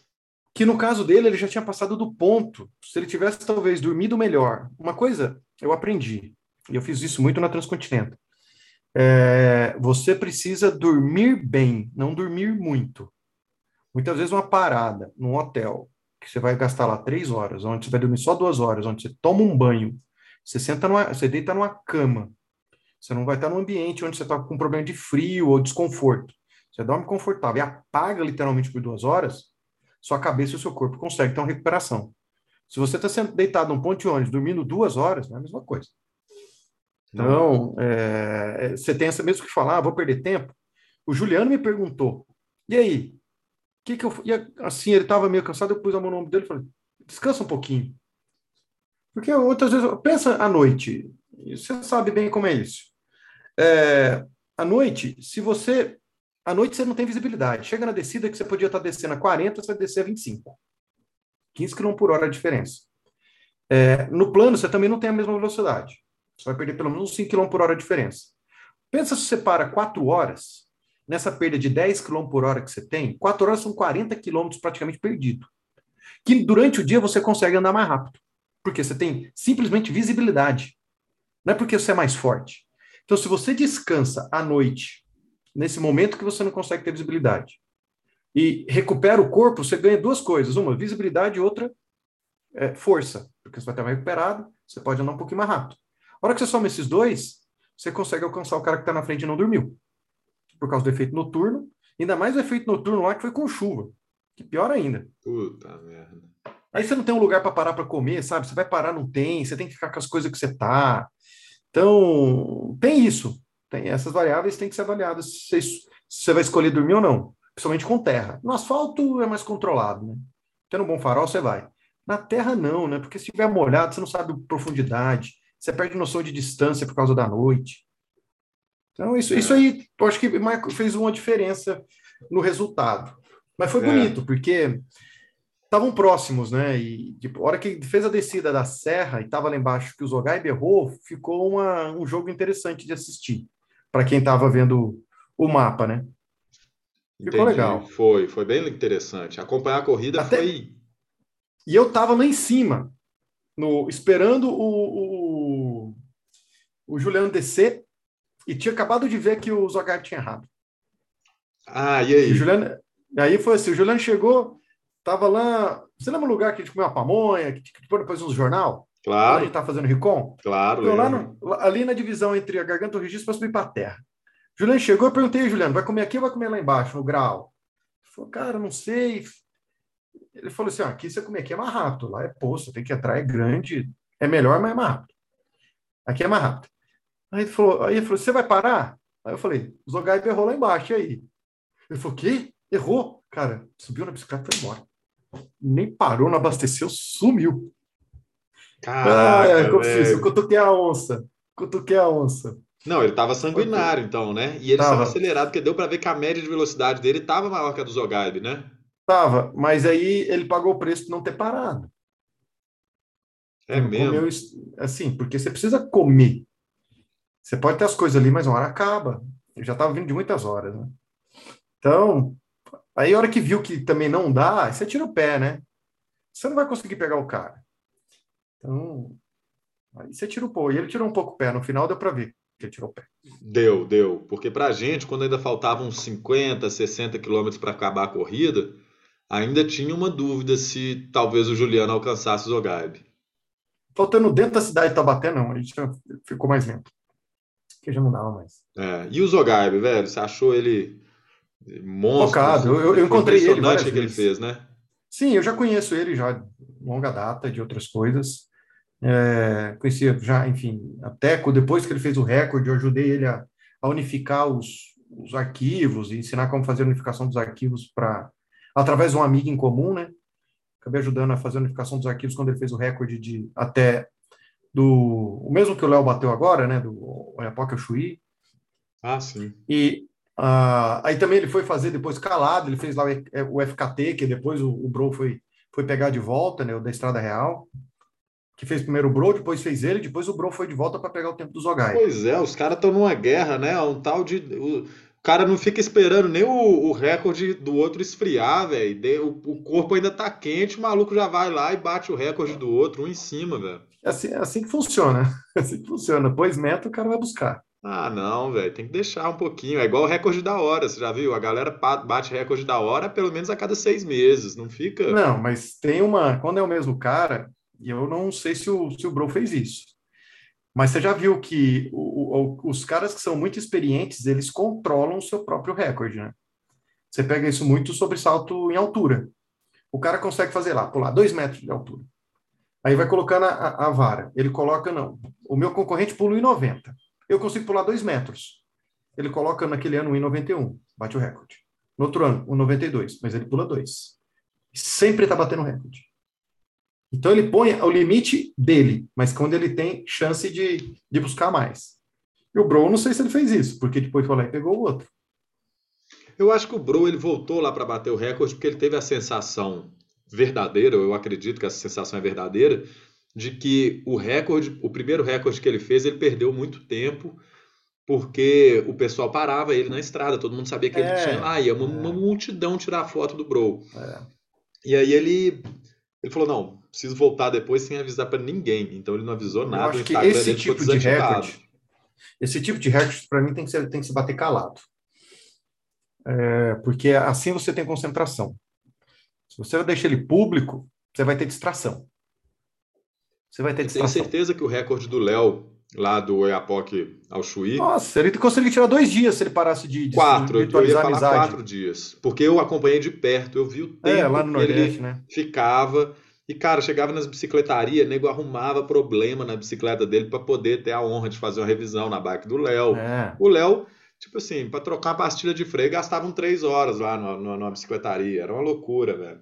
B: Que no caso dele, ele já tinha passado do ponto. Se ele tivesse, talvez, dormido melhor. Uma coisa eu aprendi e eu fiz isso muito na Transcontinental. É, você precisa dormir bem, não dormir muito. Muitas vezes uma parada num hotel, que você vai gastar lá três horas, onde você vai dormir só duas horas, onde você toma um banho, você senta numa, você deita numa cama, você não vai estar num ambiente onde você está com problema de frio ou desconforto. Você dorme confortável e apaga literalmente por duas horas, sua cabeça e o seu corpo conseguem ter uma recuperação. Se você está deitado num ponto de ônibus, dormindo duas horas, é a mesma coisa. Então, é, você tem essa mesmo que falar, ah, vou perder tempo. O Juliano me perguntou, e aí? Que que eu, e assim, ele estava meio cansado, eu pus a mão no ombro dele e falei, descansa um pouquinho. Porque outras vezes, pensa à noite, você sabe bem como é isso. É, à noite, se você. À noite você não tem visibilidade. Chega na descida que você podia estar descendo a 40, você vai descer a 25. 15 km por hora a diferença. É, no plano, você também não tem a mesma velocidade. Você vai perder pelo menos 5 km por hora de diferença. Pensa se você para 4 horas, nessa perda de 10 km por hora que você tem, 4 horas são 40 km praticamente perdido. Que durante o dia você consegue andar mais rápido. Porque você tem simplesmente visibilidade. Não é porque você é mais forte. Então, se você descansa à noite, nesse momento que você não consegue ter visibilidade, e recupera o corpo, você ganha duas coisas: uma, visibilidade e outra, é, força. Porque você vai estar mais recuperado, você pode andar um pouquinho mais rápido. A hora que você soma esses dois, você consegue alcançar o cara que está na frente e não dormiu. Por causa do efeito noturno. Ainda mais o efeito noturno lá que foi com chuva. Que pior ainda.
A: Puta merda.
B: Aí você não tem um lugar para parar para comer, sabe? Você vai parar, não tem. Você tem que ficar com as coisas que você tá. Então, tem isso. Tem essas variáveis têm que ser avaliadas se você vai escolher dormir ou não. Principalmente com terra. No asfalto é mais controlado, né? Tendo um bom farol, você vai. Na terra, não, né? Porque se tiver molhado, você não sabe profundidade você perde noção de distância por causa da noite. Então, isso, é. isso aí, eu acho que fez uma diferença no resultado. Mas foi é. bonito, porque estavam próximos, né? E tipo, a hora que fez a descida da serra e estava lá embaixo que o Zogai berrou, ficou uma, um jogo interessante de assistir para quem estava vendo o mapa, né?
A: Ficou Entendi. legal. Foi, foi bem interessante. Acompanhar a corrida Até... foi.
B: E eu estava lá em cima, no, esperando o, o, o Juliano descer e tinha acabado de ver que o Zogar tinha errado.
A: Ah, e aí?
B: E Juliano, aí foi assim, o Juliano chegou, tava lá, você lembra o lugar que a gente comeu uma pamonha, que, que depois uns jornal?
A: Claro.
B: A gente tá fazendo Ricom?
A: Claro.
B: Então, lá no, ali na divisão entre a garganta e o registro, para subir para a terra. Juliano chegou, eu perguntei, Juliano, vai comer aqui ou vai comer lá embaixo, no grau? Ele falou, cara, não sei. ele falou assim: ah, aqui você come aqui é mais rápido, lá é poço, tem que entrar, é grande, é melhor, mas é mais rápido. Aqui é mais rápido. Aí ele falou, aí ele falou: você vai parar? Aí eu falei: o Zogaib errou lá embaixo, e aí? Ele falou: o quê? Errou? Cara, subiu na bicicleta e foi embora. Nem parou, não abasteceu, sumiu.
A: Caraca,
B: ah, é, eu cutuquei a onça. Cutuquei a onça.
A: Não, ele tava sanguinário, então, né? E ele
B: Tava.
A: estava acelerado, porque deu para ver que a média de velocidade dele estava maior que a do Zogaib, né?
B: Tava, mas aí ele pagou o preço de não ter parado.
A: É
B: Ele
A: mesmo.
B: comeu assim, porque você precisa comer. Você pode ter as coisas ali, mas uma hora acaba. Eu já estava vindo de muitas horas, né? Então, aí a hora que viu que também não dá, você tira o pé, né? Você não vai conseguir pegar o cara. Então, aí você tira o pé. E ele tirou um pouco o pé. No final deu para ver que ele tirou o pé.
A: Deu, deu. Porque pra gente, quando ainda faltavam uns 50, 60 quilômetros para acabar a corrida, ainda tinha uma dúvida se talvez o Juliano alcançasse o Zogaib.
B: Faltando dentro da cidade de Taubaté, não. A gente ficou mais lento. Que já não dava mais.
A: É, E o Zogaib, velho, você achou ele monstro?
B: Focado. Eu- eu
A: Foi
B: encontrei ele várias
A: que ele
B: vezes.
A: fez, né?
B: Sim, eu já conheço ele já de longa data de outras coisas. É, conhecia já, enfim, até depois que ele fez o recorde, eu ajudei ele a, a unificar os, os arquivos e ensinar como fazer a unificação dos arquivos para através de um amigo em comum, né? Acabei ajudando a fazer a unificação dos arquivos quando ele fez o recorde de até do o mesmo que o Léo bateu agora, né? Do Oiapoque Chuí.
A: Ah, sim.
B: E ah, aí também ele foi fazer depois calado, ele fez lá o o FKT, que depois o, o Bro foi, foi pegar de volta, né, o da Estrada Real, que fez primeiro o Bro, depois fez ele, depois o Bro foi de volta para pegar o tempo do Zogai.
A: Pois é, os caras estão numa guerra, né? Um tal de. O, cara não fica esperando nem o, o recorde do outro esfriar, velho. O, o corpo ainda tá quente, o maluco já vai lá e bate o recorde do outro, um em cima, velho.
B: É assim, é assim que funciona, é assim que funciona. Pôs meta, o cara vai buscar.
A: Ah, não, velho, tem que deixar um pouquinho. É igual o recorde da hora, você já viu? A galera pa- bate recorde da hora pelo menos a cada seis meses, não fica.
B: Não, mas tem uma, quando é o mesmo cara, e eu não sei se o, se o Bro fez isso, mas você já viu que o- o- os caras que são muito experientes, eles controlam o seu próprio recorde, né? Você pega isso muito sobre salto em altura. O cara consegue fazer lá, pular dois metros de altura. Aí vai colocando a, a- a vara. Ele coloca, não. O meu concorrente pula 1,90. Eu consigo pular dois metros. Ele coloca naquele ano 1,91. Bate o recorde. No outro ano, 1,92. Mas ele pula dois. Sempre está batendo recorde. Então ele põe o limite dele, mas quando ele tem chance de, de buscar mais. E o Bro, não sei se ele fez isso, porque depois foi lá e pegou o outro.
A: Eu acho que o Bro ele voltou lá para bater o recorde porque ele teve a sensação verdadeira, eu acredito que essa sensação é verdadeira, de que o recorde, o primeiro recorde que ele fez, ele perdeu muito tempo porque o pessoal parava ele na estrada, todo mundo sabia que ele
B: É,
A: tinha lá, ia uma,
B: é.
A: uma multidão tirar foto do Bro.
B: É.
A: E aí ele ele falou: "Não, preciso voltar depois sem avisar para ninguém". Então ele não avisou
B: Eu
A: nada, o
B: acho que
A: Instagram
B: esse
A: dele ficou
B: tipo de recorde, esse tipo de recorde, para mim, tem que, ser, tem que se bater calado. É, porque assim você tem concentração. Se você deixa ele público, você vai ter distração. Você vai ter
A: Eu tenho
B: distração.
A: certeza que o recorde do Léo lá do Oiapoque ao Chuí
B: Nossa, ele conseguiria tirar dois dias se ele parasse de, de
A: Quatro, eu ia
B: a
A: falar
B: amizade.
A: quatro dias. Porque eu acompanhei de perto, eu vi o
B: É,
A: tempo
B: lá no
A: que ele
B: Nordeste, né?
A: ficava. E, cara, chegava nas bicicletarias, nego arrumava problema na bicicleta dele para poder ter a honra de fazer uma revisão na bike do Léo.
B: É.
A: O Léo, tipo assim, para trocar uma pastilha de freio, gastavam três horas lá numa, numa, numa bicicletaria. Era uma loucura, velho.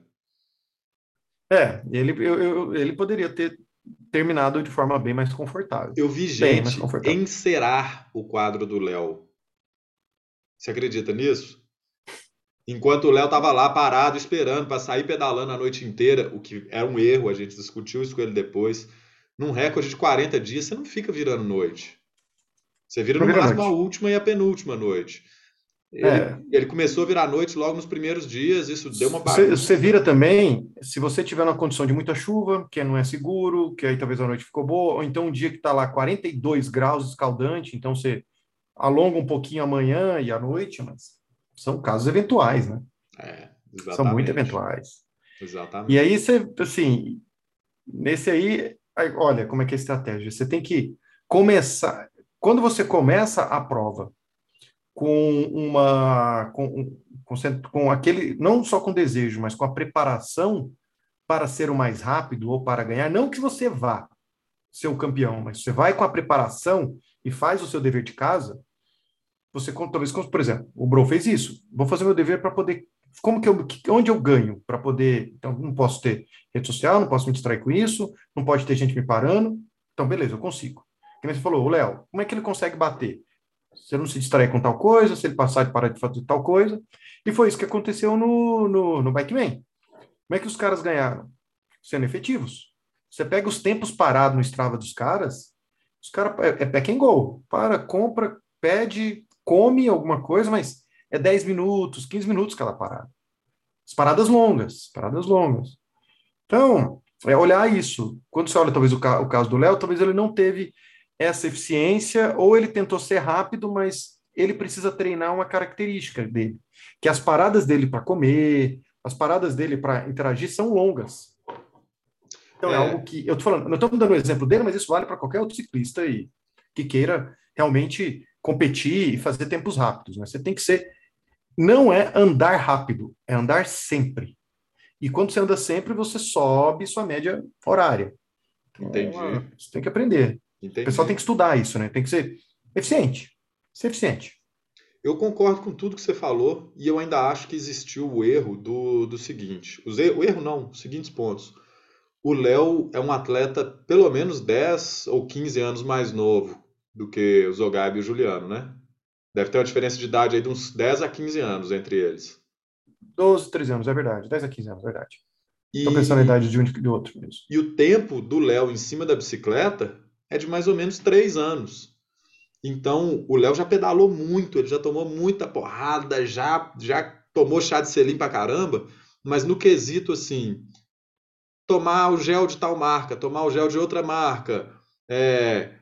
B: É, ele, eu- eu- ele poderia ter terminado de forma bem mais confortável.
A: Eu vi gente encerar o quadro do Léo. Você acredita nisso? Enquanto o Léo tava lá parado, esperando para sair pedalando a noite inteira, o que era um erro, a gente discutiu isso com ele depois. Num recorde de 40 dias, você não fica virando noite. Você vira no máximo a última e a penúltima noite. Ele,
B: É.
A: ele começou a virar noite logo nos primeiros dias, isso deu uma bagunça.
B: você vira também, se você tiver numa condição de muita chuva, que não é seguro, que aí talvez a noite ficou boa, ou então um dia que está lá 42 graus escaldante, então você alonga um pouquinho amanhã e à noite, mas são casos eventuais, né?
A: É,
B: São muito eventuais.
A: Exatamente.
B: E aí você, assim, nesse aí, aí, olha como é que é a estratégia. Você tem que começar. Quando você começa a prova, com uma com, com, com aquele não só com desejo, mas com a preparação para ser o mais rápido ou para ganhar, não que você vá ser o campeão, mas você vai com a preparação e faz o seu dever de casa, você talvez, por exemplo, o Bro fez isso. Vou fazer meu dever para poder como que eu, onde eu ganho para poder, então não posso ter rede social, não posso me distrair com isso, não pode ter gente me parando. Então beleza, eu consigo. Como você falou, o Léo, como é que ele consegue bater? Se não se distrair com tal coisa, se ele passar de parar de fazer tal coisa. E foi isso que aconteceu no, no, no Bikeman. Como é que os caras ganharam? Sendo efetivos. Você pega os tempos parados no Strava dos caras, os caras é, é back and go. Para, compra, pede, come alguma coisa, mas é 10 minutos, 15 minutos cada parada. As paradas longas, paradas longas. Então, é olhar isso. Quando você olha talvez o, ca o caso do Léo, talvez ele não teve essa eficiência, ou ele tentou ser rápido, mas ele precisa treinar uma característica dele, que as paradas dele para comer, as paradas dele para interagir são longas. Então é. é, algo que eu tô falando, não estou dando o exemplo dele, mas isso vale para qualquer outro ciclista aí que queira realmente competir e fazer tempos rápidos. Né? Você tem que ser, não é andar rápido, é andar sempre. E quando você anda sempre, você sobe sua média horária.
A: Então, Entendi.
B: Você tem que aprender. Entendi. O pessoal tem que estudar isso, né? Tem que ser eficiente. Ser eficiente.
A: Eu concordo com tudo que você falou e eu ainda acho que existiu o erro do, do seguinte. Os er, o erro não, os seguintes pontos. O Léo é um atleta pelo menos 10 ou 15 anos mais novo do que o Zogaib e o Juliano, né? Deve ter uma diferença de idade aí de uns 10 a 15 anos entre eles.
B: 12, 13 anos, é verdade. 10 a 15 anos, é verdade. Estou pensando na idade de um e do outro mesmo.
A: E o tempo do Léo em cima da bicicleta é de mais ou menos 3 anos. Então, o Léo já pedalou muito, ele já tomou muita porrada, já, já tomou chá de selim pra caramba, mas no quesito assim, tomar o gel de tal marca, tomar o gel de outra marca, é,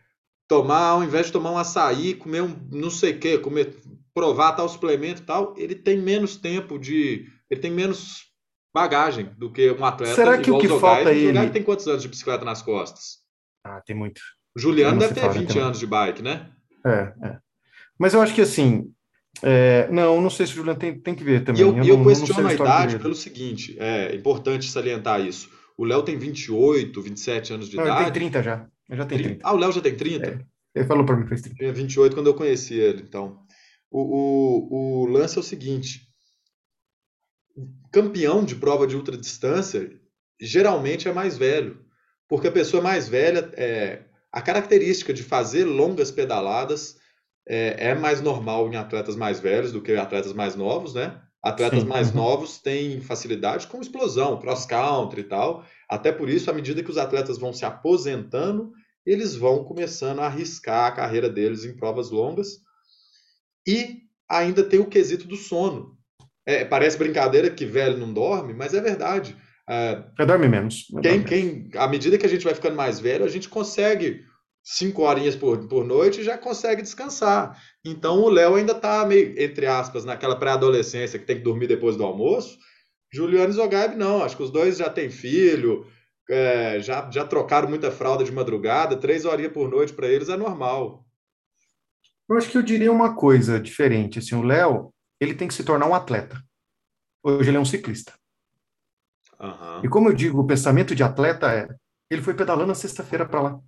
A: tomar, ao invés de tomar um açaí, comer um não sei o que, comer, provar tal suplemento e tal, ele tem menos tempo de. Ele tem menos bagagem do que um atleta.
B: Será que o que falta ele...
A: O tem quantos anos de bicicleta nas costas?
B: Ah, tem muito.
A: O Juliano deve ter 20 anos de bike, né?
B: É, é. Mas eu acho que assim. É, não, não sei se o Juliano tem, tem que ver também.
A: E eu, eu, eu não, questiono não a idade pelo seguinte: é importante salientar isso. O Léo tem 28, 27 anos de
B: não,
A: idade.
B: Ele tem 30 já. Ele já tem 30.
A: Ah, o Léo já tem 30?
B: É. Ele falou para mim que fez 30.
A: Tinha 28 quando eu conheci ele, então. O, o, o lance é o seguinte: campeão de prova de ultradistância geralmente é mais velho. Porque a pessoa mais velha é, a característica de fazer longas pedaladas é, é, mais normal em atletas mais velhos do que atletas mais novos, né? Atletas Sim. mais uhum. novos têm facilidade com explosão, cross country e tal. Até por isso, à medida que os atletas vão se aposentando, eles vão começando a arriscar a carreira deles em provas longas. E ainda tem o quesito do sono. É, parece brincadeira que velho não dorme, mas é verdade.
B: É, dorme menos.
A: Quem, quem, à medida que a gente vai ficando mais velho, a gente consegue cinco horinhas por, por noite e já consegue descansar. Então o Léo ainda está meio, entre aspas, naquela pré-adolescência que tem que dormir depois do almoço. Juliano e Zogaib não, acho que os dois já têm filho, é, já, já trocaram muita fralda de madrugada, três horinhas por noite para eles é normal.
B: Eu acho que eu diria uma coisa diferente. Assim, o Léo, ele tem que se tornar um atleta. Hoje ele é um ciclista.
A: Uhum.
B: E como eu digo, o pensamento de atleta é: ele foi pedalando na sexta-feira para lá.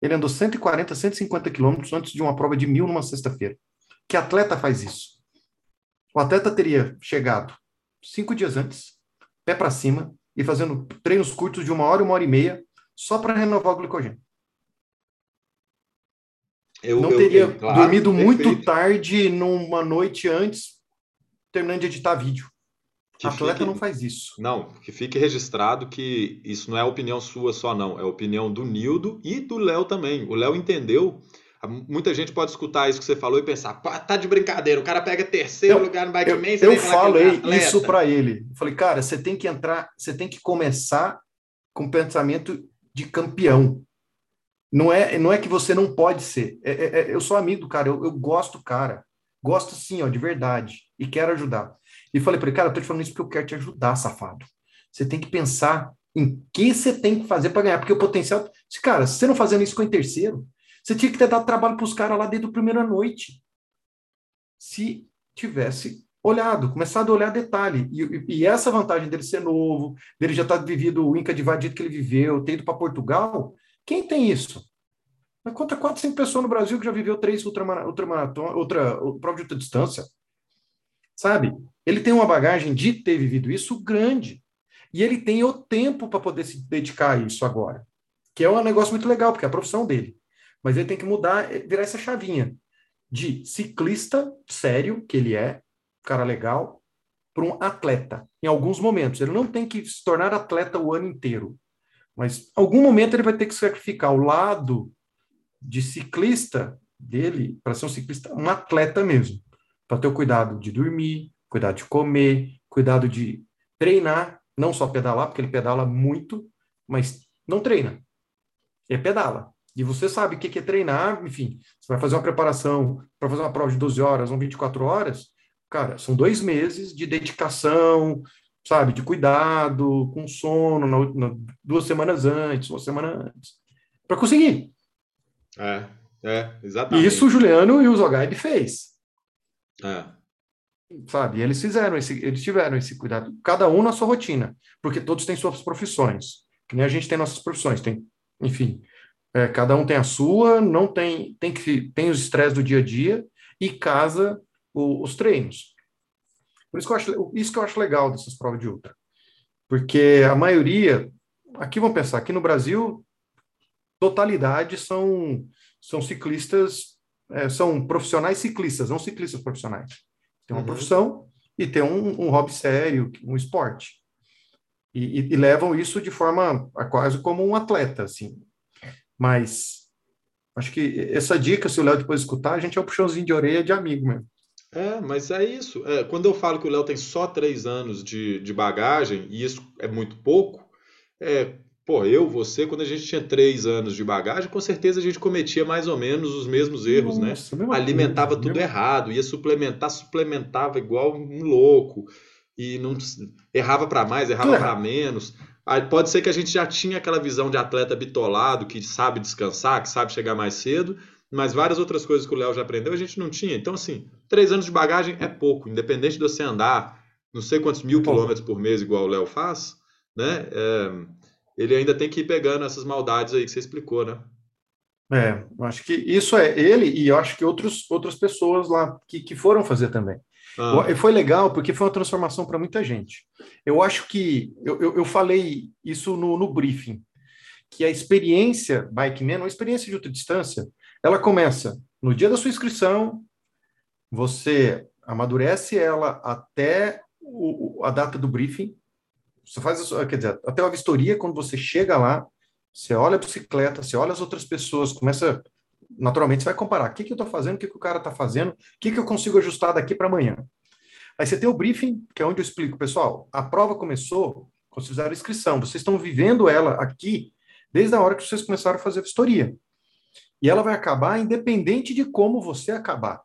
B: Ele andou 140, 150 quilômetros antes de uma prova de mil numa sexta-feira. Que atleta faz isso? O atleta teria chegado cinco dias antes, pé para cima, e fazendo treinos curtos de uma hora, uma hora e meia, só para renovar o glicogênio. Eu, não teria eu, claro, dormido perfeito. muito tarde numa noite antes, terminando de editar vídeo. Que atleta fique, não faz isso.
A: Não, que fique registrado que isso não é opinião sua só, não. É opinião do Nildo e do Léo também. O Léo entendeu. Muita gente pode escutar isso que você falou e pensar, tá de brincadeira, o cara pega terceiro eu, lugar no Bike Man,
B: Eu, eu falei isso para ele. Eu falei, cara, você tem que entrar, você tem que começar com pensamento de campeão. Não é, não é que você não pode ser. É, é, é eu sou amigo do cara, eu, eu gosto do cara. Gosto sim, ó, de verdade. E quero ajudar. E falei para ele, cara, eu tô te falando isso porque eu quero te ajudar, safado. Você tem que pensar em que você tem que fazer para ganhar, porque o potencial. Cara, se você não fazendo isso com o terceiro, você tinha que ter dado trabalho para os caras lá desde a primeira noite. se tivesse olhado, começado a olhar detalhe. E, e essa vantagem dele ser novo, dele já estar tá vivido o Inca de Vadito que ele viveu, ter ido para Portugal, quem tem isso? Conta quatro, cinco pessoas no Brasil que já viveu três ultramaratona, outra, prova de outra distância. Sabe? Ele tem uma bagagem de ter vivido isso grande. E ele tem o tempo para poder se dedicar a isso agora. Que é um negócio muito legal, porque é a profissão dele. Mas ele tem que mudar, virar essa chavinha de ciclista sério, que ele é, cara legal, para um atleta. Em alguns momentos. Ele não tem que se tornar atleta o ano inteiro. Mas em algum momento ele vai ter que sacrificar o lado de ciclista dele para ser um ciclista, um atleta mesmo, para ter o cuidado de dormir, cuidado de comer, cuidado de treinar, não só pedalar, porque ele pedala muito, mas não treina. É pedala. E você sabe o que é treinar, enfim, você vai fazer uma preparação para fazer uma prova de 12 horas ou 24 horas, cara, são dois meses de dedicação, sabe, de cuidado, com sono, na, na, duas semanas antes, uma semana antes, para conseguir.
A: É, é, exatamente.
B: E isso o Juliano e o Zogaib fez.
A: É.
B: Sabe? eles fizeram esse, eles tiveram esse cuidado, cada um na sua rotina, porque todos têm suas profissões. Que nem a gente tem nossas profissões, tem, enfim, é, cada um tem a sua, não tem, tem que tem os estresses do dia a dia e casa o, os treinos. Por isso que eu acho, isso que eu acho legal dessas provas de ultra. Porque a maioria, aqui vamos pensar, aqui no Brasil totalidade são, são ciclistas, é, são profissionais ciclistas, não ciclistas profissionais. Tem uma uhum. profissão e tem um, um hobby sério, um esporte. E, e, e, levam isso de forma quase como um atleta, assim. Mas acho que essa dica, se o Léo depois escutar, a gente é um puxãozinho de orelha de amigo mesmo.
A: É, mas é isso. É, quando eu falo que o Léo tem só três anos de, de bagagem, e isso é muito pouco, é, Pô, eu, você, quando a gente tinha três anos de bagagem, com certeza a gente cometia mais ou menos os mesmos erros, né? Nossa, né? Alimentava coisa, tudo mesmo... errado, ia suplementar, suplementava igual um louco e não errava para mais, errava para menos. Aí pode ser que a gente já tinha aquela visão de atleta bitolado, que sabe descansar, que sabe chegar mais cedo, mas várias outras coisas que o Léo já aprendeu a gente não tinha. Então, assim, três anos de bagagem é pouco, independente de você andar não sei quantos mil quilômetros por mês, igual o Léo faz, né? É, ele ainda tem que ir pegando essas maldades aí que você explicou, né?
B: É, eu acho que isso é ele e eu acho que outros, outras pessoas lá que, que foram fazer também. Ah. E foi legal porque foi uma transformação para muita gente. Eu acho que eu, eu, eu falei isso no, no, briefing, que a experiência Bikeman, uma experiência de ultradistância, ela começa no dia da sua inscrição, você amadurece ela até o, a data do briefing, você faz, quer dizer, até uma vistoria, quando você chega lá, você olha a bicicleta, você olha as outras pessoas, começa. Naturalmente, você vai comparar o que, que eu estou fazendo, o que, que o cara está fazendo, o que, que eu consigo ajustar daqui para amanhã. Aí você tem o briefing, que é onde eu explico, pessoal, a prova começou quando vocês fizeram a inscrição, vocês estão vivendo ela aqui desde a hora que vocês começaram a fazer a vistoria. E ela vai acabar independente de como você acabar.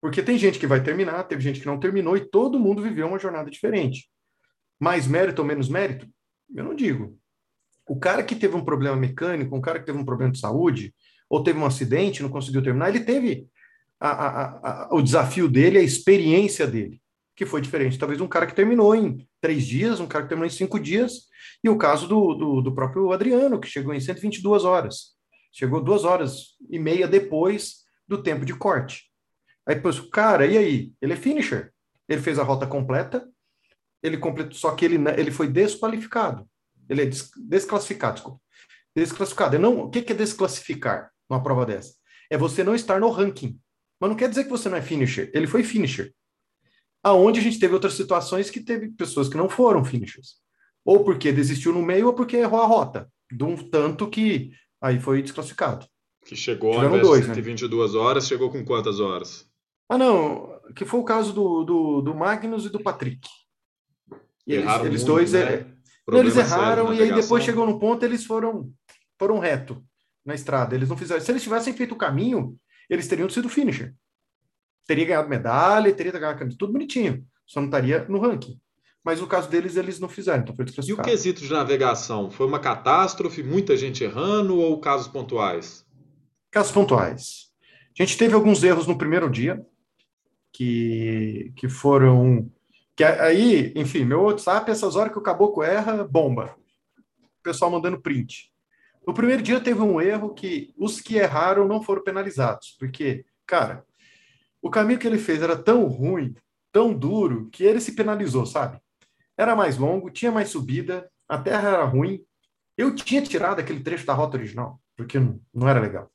B: Porque tem gente que vai terminar, teve gente que não terminou, e todo mundo viveu uma jornada diferente. Mais mérito ou menos mérito? Eu não digo. O cara que teve um problema mecânico, um cara que teve um problema de saúde, ou teve um acidente, não conseguiu terminar, ele teve a, a, a, o desafio dele, a experiência dele, que foi diferente. Talvez um cara que terminou em três dias, um cara que terminou em cinco dias, e o caso do, do, do próprio Adriano, que chegou em 122 horas. Chegou duas horas e meia depois do tempo de corte. Aí depois, cara, e aí? Ele é finisher. Ele fez a rota completa, ele completou, só que ele, ele foi desqualificado. Ele é des, desclassificado, desculpa. Desclassificado. Não, o que é desclassificar numa prova dessa? É você não estar no ranking. Mas não quer dizer que você não é finisher. Ele foi finisher. Aonde a gente teve outras situações que teve pessoas que não foram finishers. Ou porque desistiu no meio, ou porque errou a rota. De um tanto que aí foi desclassificado.
A: Que chegou ao invés dois, de 122 né? horas, chegou com quantas horas?
B: Ah, não. Que foi o caso do, do, do Magnus e do Patrick. E eles, eles muito, dois né? é, eles erraram e aí depois chegou num ponto eles foram foram reto na estrada. Eles não fizeram. Se eles tivessem feito o caminho, eles teriam sido finisher. Teria ganhado medalha, teria ganhado tudo bonitinho. Só não estaria no ranking. Mas no caso deles, eles não fizeram, então foi
A: E o quesito de navegação? Foi uma catástrofe, muita gente errando ou casos pontuais?
B: Casos pontuais. A gente teve alguns erros no primeiro dia, que, que foram. Que aí, enfim, meu WhatsApp, essas horas que o caboclo erra, bomba. O pessoal mandando print. No primeiro dia teve um erro que os que erraram não foram penalizados, porque, cara, o caminho que ele fez era tão ruim, tão duro, que ele se penalizou, sabe? Era mais longo, tinha mais subida, a terra era ruim. Eu tinha tirado aquele trecho da rota original, porque não, não era legal.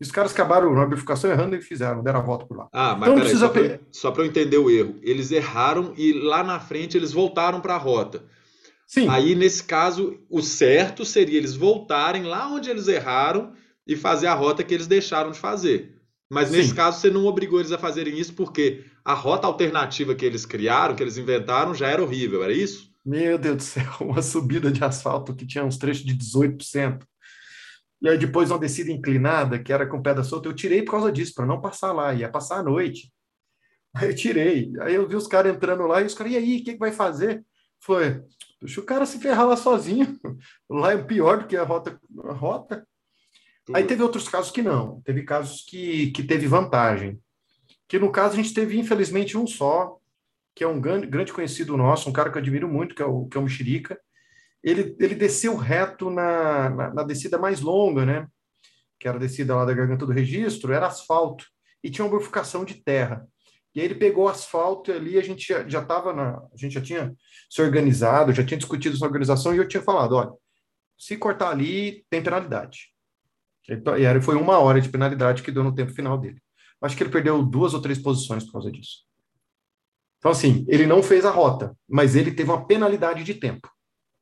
B: E os caras acabaram na bifurcação errando e fizeram, deram a volta por lá.
A: Ah, mas então, peraí, precisa... só para eu entender o erro. Eles erraram e lá na frente eles voltaram para a rota. Sim. Aí, nesse caso, o certo seria eles voltarem lá onde eles erraram e fazer a rota que eles deixaram de fazer. Mas nesse Sim. caso, você não obrigou eles a fazerem isso porque a rota alternativa que eles criaram, que eles inventaram, já era horrível, era isso?
B: Meu Deus do céu, uma subida de asfalto que tinha uns trechos de 18%. E aí depois uma descida inclinada, que era com pedra solta, eu tirei por causa disso, para não passar lá, ia passar à noite. Aí eu tirei. Aí eu vi os caras entrando lá e os caras, e aí, o que, que vai fazer? Foi, deixa o cara se ferrar lá sozinho. Lá é pior do que a rota. A rota. Aí teve outros casos que não. Teve casos que, que teve vantagem. Que no caso a gente teve, infelizmente, um só, que é um grande, grande conhecido nosso, um cara que eu admiro muito, que é o, que é o Mexerica ele, ele desceu reto na, na, na, descida mais longa, né? Que era a descida lá da Garganta do Registro, era asfalto, e tinha uma bifurcação de terra. E aí ele pegou asfalto e ali a gente já estava na. A gente já tinha se organizado, já tinha discutido essa organização, e eu tinha falado: olha, se cortar ali, tem penalidade. E foi uma hora de penalidade que deu no tempo final dele. Acho que ele perdeu duas ou três posições por causa disso. Então, assim, ele não fez a rota, mas ele teve uma penalidade de tempo.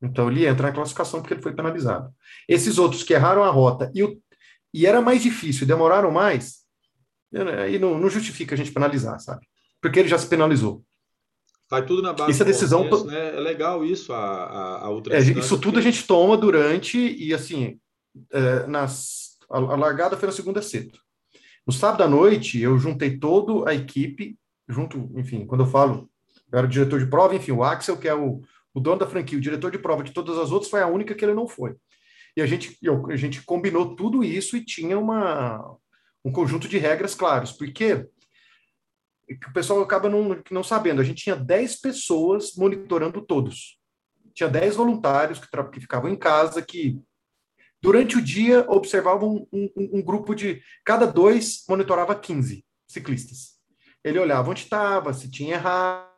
B: Então ele entra na classificação porque ele foi penalizado. Esses outros que erraram a rota e, o, e era mais difícil, demoraram mais, aí não, não, justifica a gente penalizar, sabe? Porque ele já se penalizou.
A: Vai tudo na base
B: isso é decisão
A: contexto, né? É legal isso, a, a, a outra
B: é, Isso tudo a gente toma durante, e assim, é, nas, a, a, largada foi na segunda cedo. No sábado à noite, eu juntei toda a equipe, junto, enfim, quando eu falo, eu era o diretor de prova, enfim, o Axel, que é o, o dono da franquia, o diretor de prova de todas as outras, foi a única que ele não foi. E a gente, eu, a gente combinou tudo isso e tinha uma, um conjunto de regras claros, porque o pessoal acaba não, não sabendo. A gente tinha 10 pessoas monitorando todos. Tinha 10 voluntários que, que ficavam em casa, que durante o dia observavam um, um, um grupo de. Cada dois monitorava 15 ciclistas. Ele olhava onde estava, se tinha errado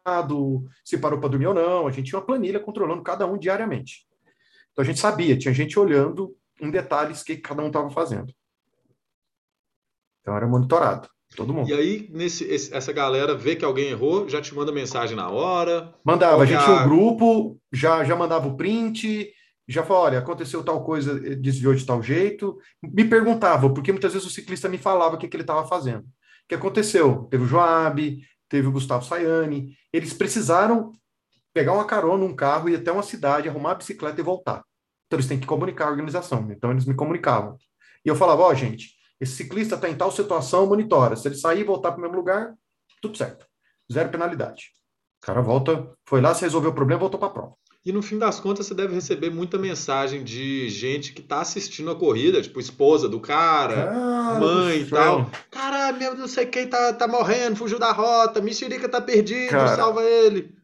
B: se parou para dormir ou não. A gente tinha uma planilha controlando cada um diariamente. Então a gente sabia, tinha gente olhando em detalhes o que cada um estava fazendo. Então era monitorado, todo mundo.
A: E aí, nesse, esse, essa galera vê que alguém errou, já te manda mensagem na hora?
B: Mandava, a gente tinha um grupo, já, já mandava o print, já falou, olha, aconteceu tal coisa, desviou de tal jeito. Me perguntava, porque muitas vezes o ciclista me falava o que, que ele estava fazendo. O que aconteceu? Teve o Joab, teve o Gustavo Sayani. Eles precisaram pegar uma carona, um carro, ir até uma cidade, arrumar a bicicleta e voltar. Então eles têm que comunicar a organização. Então eles me comunicavam. E eu falava, ó, oh, gente, esse ciclista está em tal situação, monitora. Se ele sair e voltar para o mesmo lugar, tudo certo. Zero penalidade. O cara volta, foi lá, se resolveu o problema, voltou para a prova.
A: E no fim das contas, você deve receber muita mensagem de gente que tá assistindo a corrida, tipo esposa do cara, mãe e tal. Cara, meu não sei quem tá, tá morrendo, fugiu da rota, Mexerica tá perdido, cara, salva ele.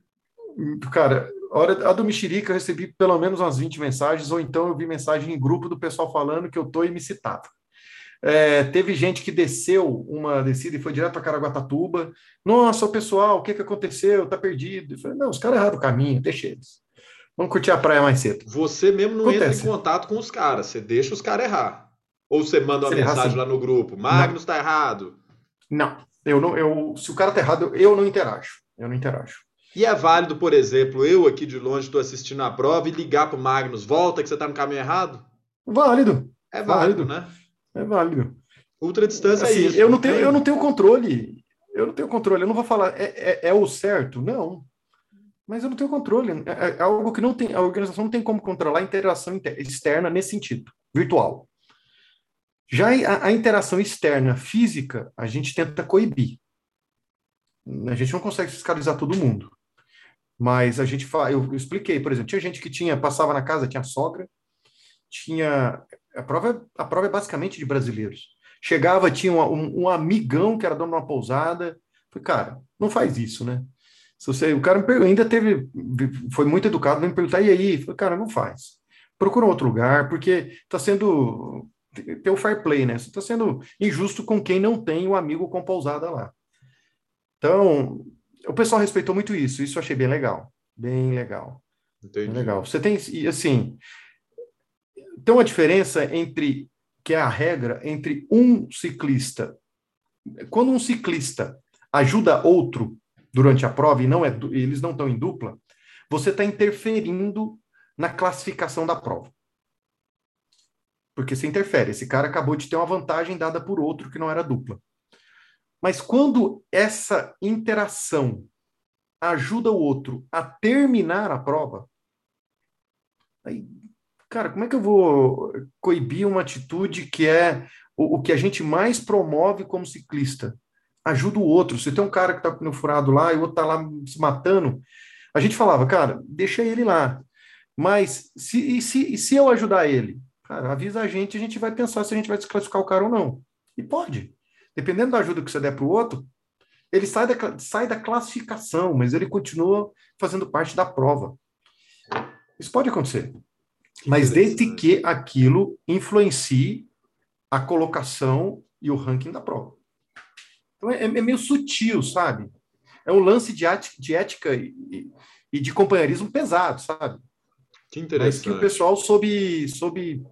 B: Cara, a do Mexerica eu recebi pelo menos umas 20 mensagens, ou então eu vi mensagem em grupo do pessoal falando que eu tô e me citava. É, teve gente que desceu uma descida e foi direto para Caraguatatuba. Nossa, o pessoal, o que, que aconteceu? Tá perdido. Eu falei, não, os caras erraram o caminho, deixa eles. Vamos curtir a praia mais cedo.
A: Você mesmo não Acontece. entra em contato com os caras, você deixa os caras errar. Ou você manda uma se mensagem lá no grupo, Magnus está errado.
B: Não, eu não, eu, se o cara tá errado, eu não interajo. Eu não interajo.
A: E é válido, por exemplo, eu aqui de longe estou assistindo a prova e ligar para o Magnus, volta que você está no caminho errado?
B: Válido.
A: É válido, válido. né?
B: É válido.
A: Ultra distância é assim, é isso.
B: Eu não, tenho, eu não tenho controle. Eu não tenho controle. Eu não vou falar, é, é, é o certo? Não. Mas eu não tenho controle. É, é, é algo que não tem, a organização não tem como controlar a interação externa nesse sentido, virtual. Já a, a interação externa física, a gente tenta coibir. A gente não consegue fiscalizar todo mundo. Mas a gente fala, eu, expliquei, por exemplo, tinha gente que tinha passava na casa, tinha sogra, tinha a prova, a prova é basicamente de brasileiros. Chegava, tinha um, um, um amigão que era dono de uma pousada, Falei, cara, não faz isso, né? Se você, o cara me ainda teve, foi muito educado, me perguntar, e aí? Falei, cara, não faz. Procura outro lugar, porque está sendo. Tem o fair play, né? Você está sendo injusto com quem não tem o amigo com pousada lá. Então, o pessoal respeitou muito isso, isso eu achei bem legal. Bem legal. Entendi. Bem legal. Você tem, assim, tem uma diferença entre, que é a regra, entre um ciclista. Quando um ciclista ajuda outro durante a prova e não é, eles não estão em dupla, você está interferindo na classificação da prova. Porque você interfere. Esse cara acabou de ter uma vantagem dada por outro que não era dupla. Mas quando essa interação ajuda o outro a terminar a prova, aí, cara, como é que eu vou coibir uma atitude que é o, o que a gente mais promove como ciclista? Ajuda o outro. Se tem um cara que tá com o furado lá e o outro tá lá se matando, a gente falava, cara, deixa ele lá. Mas se, e se, e se eu ajudar ele? Cara, avisa a gente, a gente vai pensar se a gente vai desclassificar o cara ou não. E pode. Dependendo da ajuda que você der para o outro, ele sai da, sai da classificação, mas ele continua fazendo parte da prova. Isso pode acontecer. Mas desde que aquilo influencie a colocação e o ranking da prova. Então é, é meio sutil, sabe? É um lance de, de ética e, e de companheirismo pesado, sabe?
A: Que interessante.
B: Mas que o pessoal soube, soube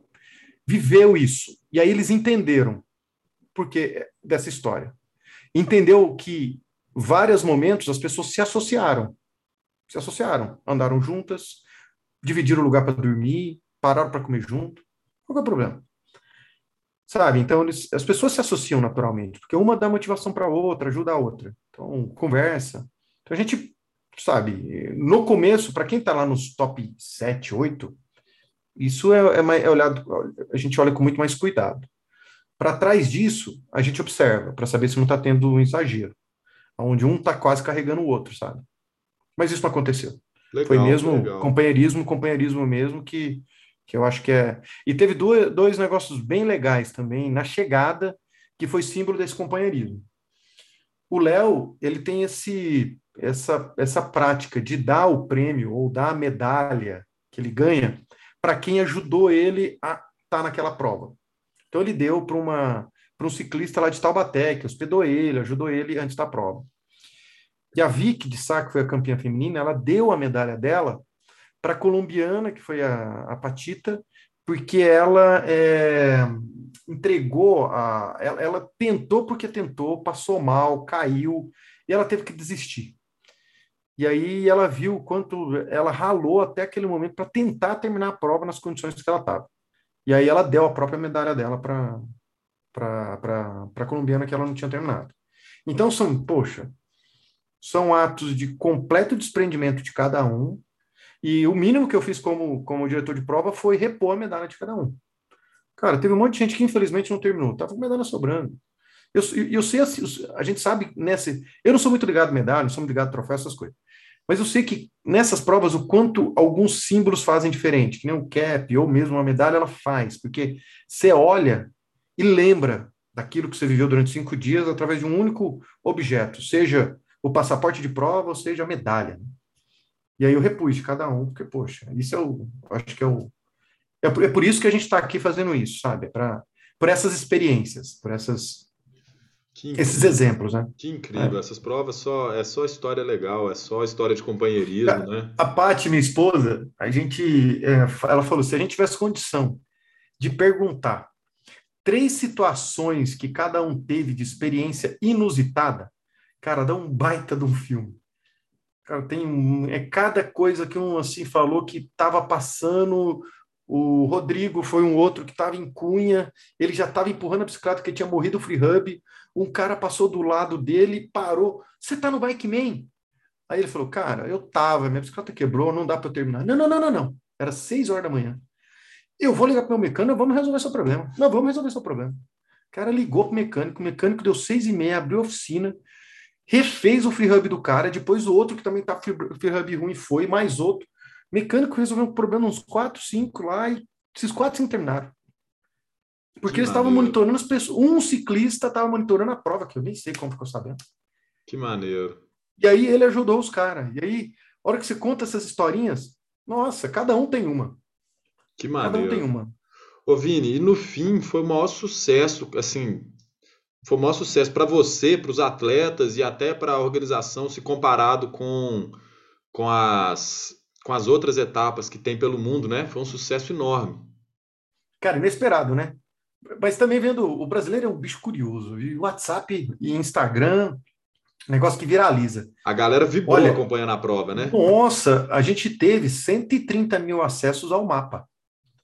B: viveu isso. E aí eles entenderam porque dessa história. Entendeu que vários momentos as pessoas se associaram. Se associaram, andaram juntas, dividiram o lugar para dormir, pararam para comer junto. Qual é o problema? Sabe? Então, eles, as pessoas se associam naturalmente, porque uma dá motivação para a outra, ajuda a outra. Então, conversa. Então, a gente sabe, no começo, para quem está lá nos top 7, 8, isso é, é, mais, é olhado, a gente olha com muito mais cuidado. Para trás disso, a gente observa, para saber se não está tendo um exagero, onde um está quase carregando o outro, sabe? Mas isso não aconteceu. Legal, Foi mesmo legal. companheirismo, companheirismo mesmo, que, que eu acho que é. E teve dois, dois negócios bem legais também na chegada, que foi símbolo desse companheirismo. O Léo, ele tem esse essa, essa prática de dar o prêmio ou dar a medalha que ele ganha para quem ajudou ele a estar tá naquela prova. Então ele deu para uma para um ciclista lá de Taubaté, que hospedou ele, ajudou ele antes da prova. E a Vicky de que foi a campeã feminina, ela deu a medalha dela para a colombiana, que foi a, a Patita, porque ela é, entregou, a, ela, ela tentou porque tentou, passou mal, caiu, e ela teve que desistir. E aí ela viu quanto ela ralou até aquele momento para tentar terminar a prova nas condições que ela estava. E aí ela deu a própria medalha dela para para a colombiana que ela não tinha terminado. Então são, poxa, são atos de completo desprendimento de cada um. E o mínimo que eu fiz como, como diretor de prova foi repor a medalha de cada um. Cara, teve um monte de gente que infelizmente não terminou. Tava com medalha sobrando. Eu, eu sei, assim, a gente sabe nesse. Eu não sou muito ligado a medalha, não sou muito ligado a troféu, essas coisas. Mas eu sei que nessas provas, o quanto alguns símbolos fazem diferente, que nem um cap ou mesmo uma medalha, ela faz, porque você olha e lembra daquilo que você viveu durante cinco dias através de um único objeto, seja o passaporte de prova ou seja a medalha. E aí eu repus cada um, porque, poxa, isso é o. Acho que é o. É por, é por isso que a gente está aqui fazendo isso, sabe? É pra, por essas experiências, por essas esses exemplos, né?
A: Que incrível, é. essas provas só é só história legal, é só história de companheirismo, a, né?
B: A Paty, minha esposa, a gente, é, ela falou, se a gente tivesse condição de perguntar três situações que cada um teve de experiência inusitada, cara, dá um baita de um filme. Cara, tem um, é cada coisa que um assim falou que estava passando o Rodrigo foi um outro que estava em Cunha, ele já estava empurrando a bicicleta que tinha morrido o free hub. Um cara passou do lado dele, parou. Você está no Bike Man? Aí ele falou: Cara, eu tava, minha bicicleta quebrou, não dá para eu terminar. Não, não, não, não, não. Era seis horas da manhã. Eu vou ligar para o mecânico, vamos resolver seu problema. Não, vamos resolver seu problema. O cara ligou para o mecânico, o mecânico deu seis e meia, abriu a oficina, refez o free hub do cara, depois o outro que também tá free hub ruim foi, mais outro mecânico resolveu um problema uns 4, 5 lá e esses 4, 5 terminaram. Porque que eles estavam monitorando as pessoas. Um ciclista estava monitorando a prova, que eu nem sei como ficou sabendo.
A: Que maneiro.
B: E aí ele ajudou os caras. E aí, a hora que você conta essas historinhas, nossa, cada um tem uma.
A: Que
B: Cada um tem
A: maneiro.
B: uma.
A: Ô, Vini, e no fim foi o maior sucesso, assim, foi o maior sucesso para você, para os atletas e até para a organização, se comparado com, com as, com as outras etapas que tem pelo mundo, né? Foi um sucesso enorme.
B: Cara, inesperado, né? Mas também vendo, o brasileiro é um bicho curioso. E WhatsApp e Instagram, negócio que viraliza.
A: A galera vibrou
B: Olha,
A: acompanhando a prova, né?
B: nossa, a gente teve 130 mil acessos ao mapa.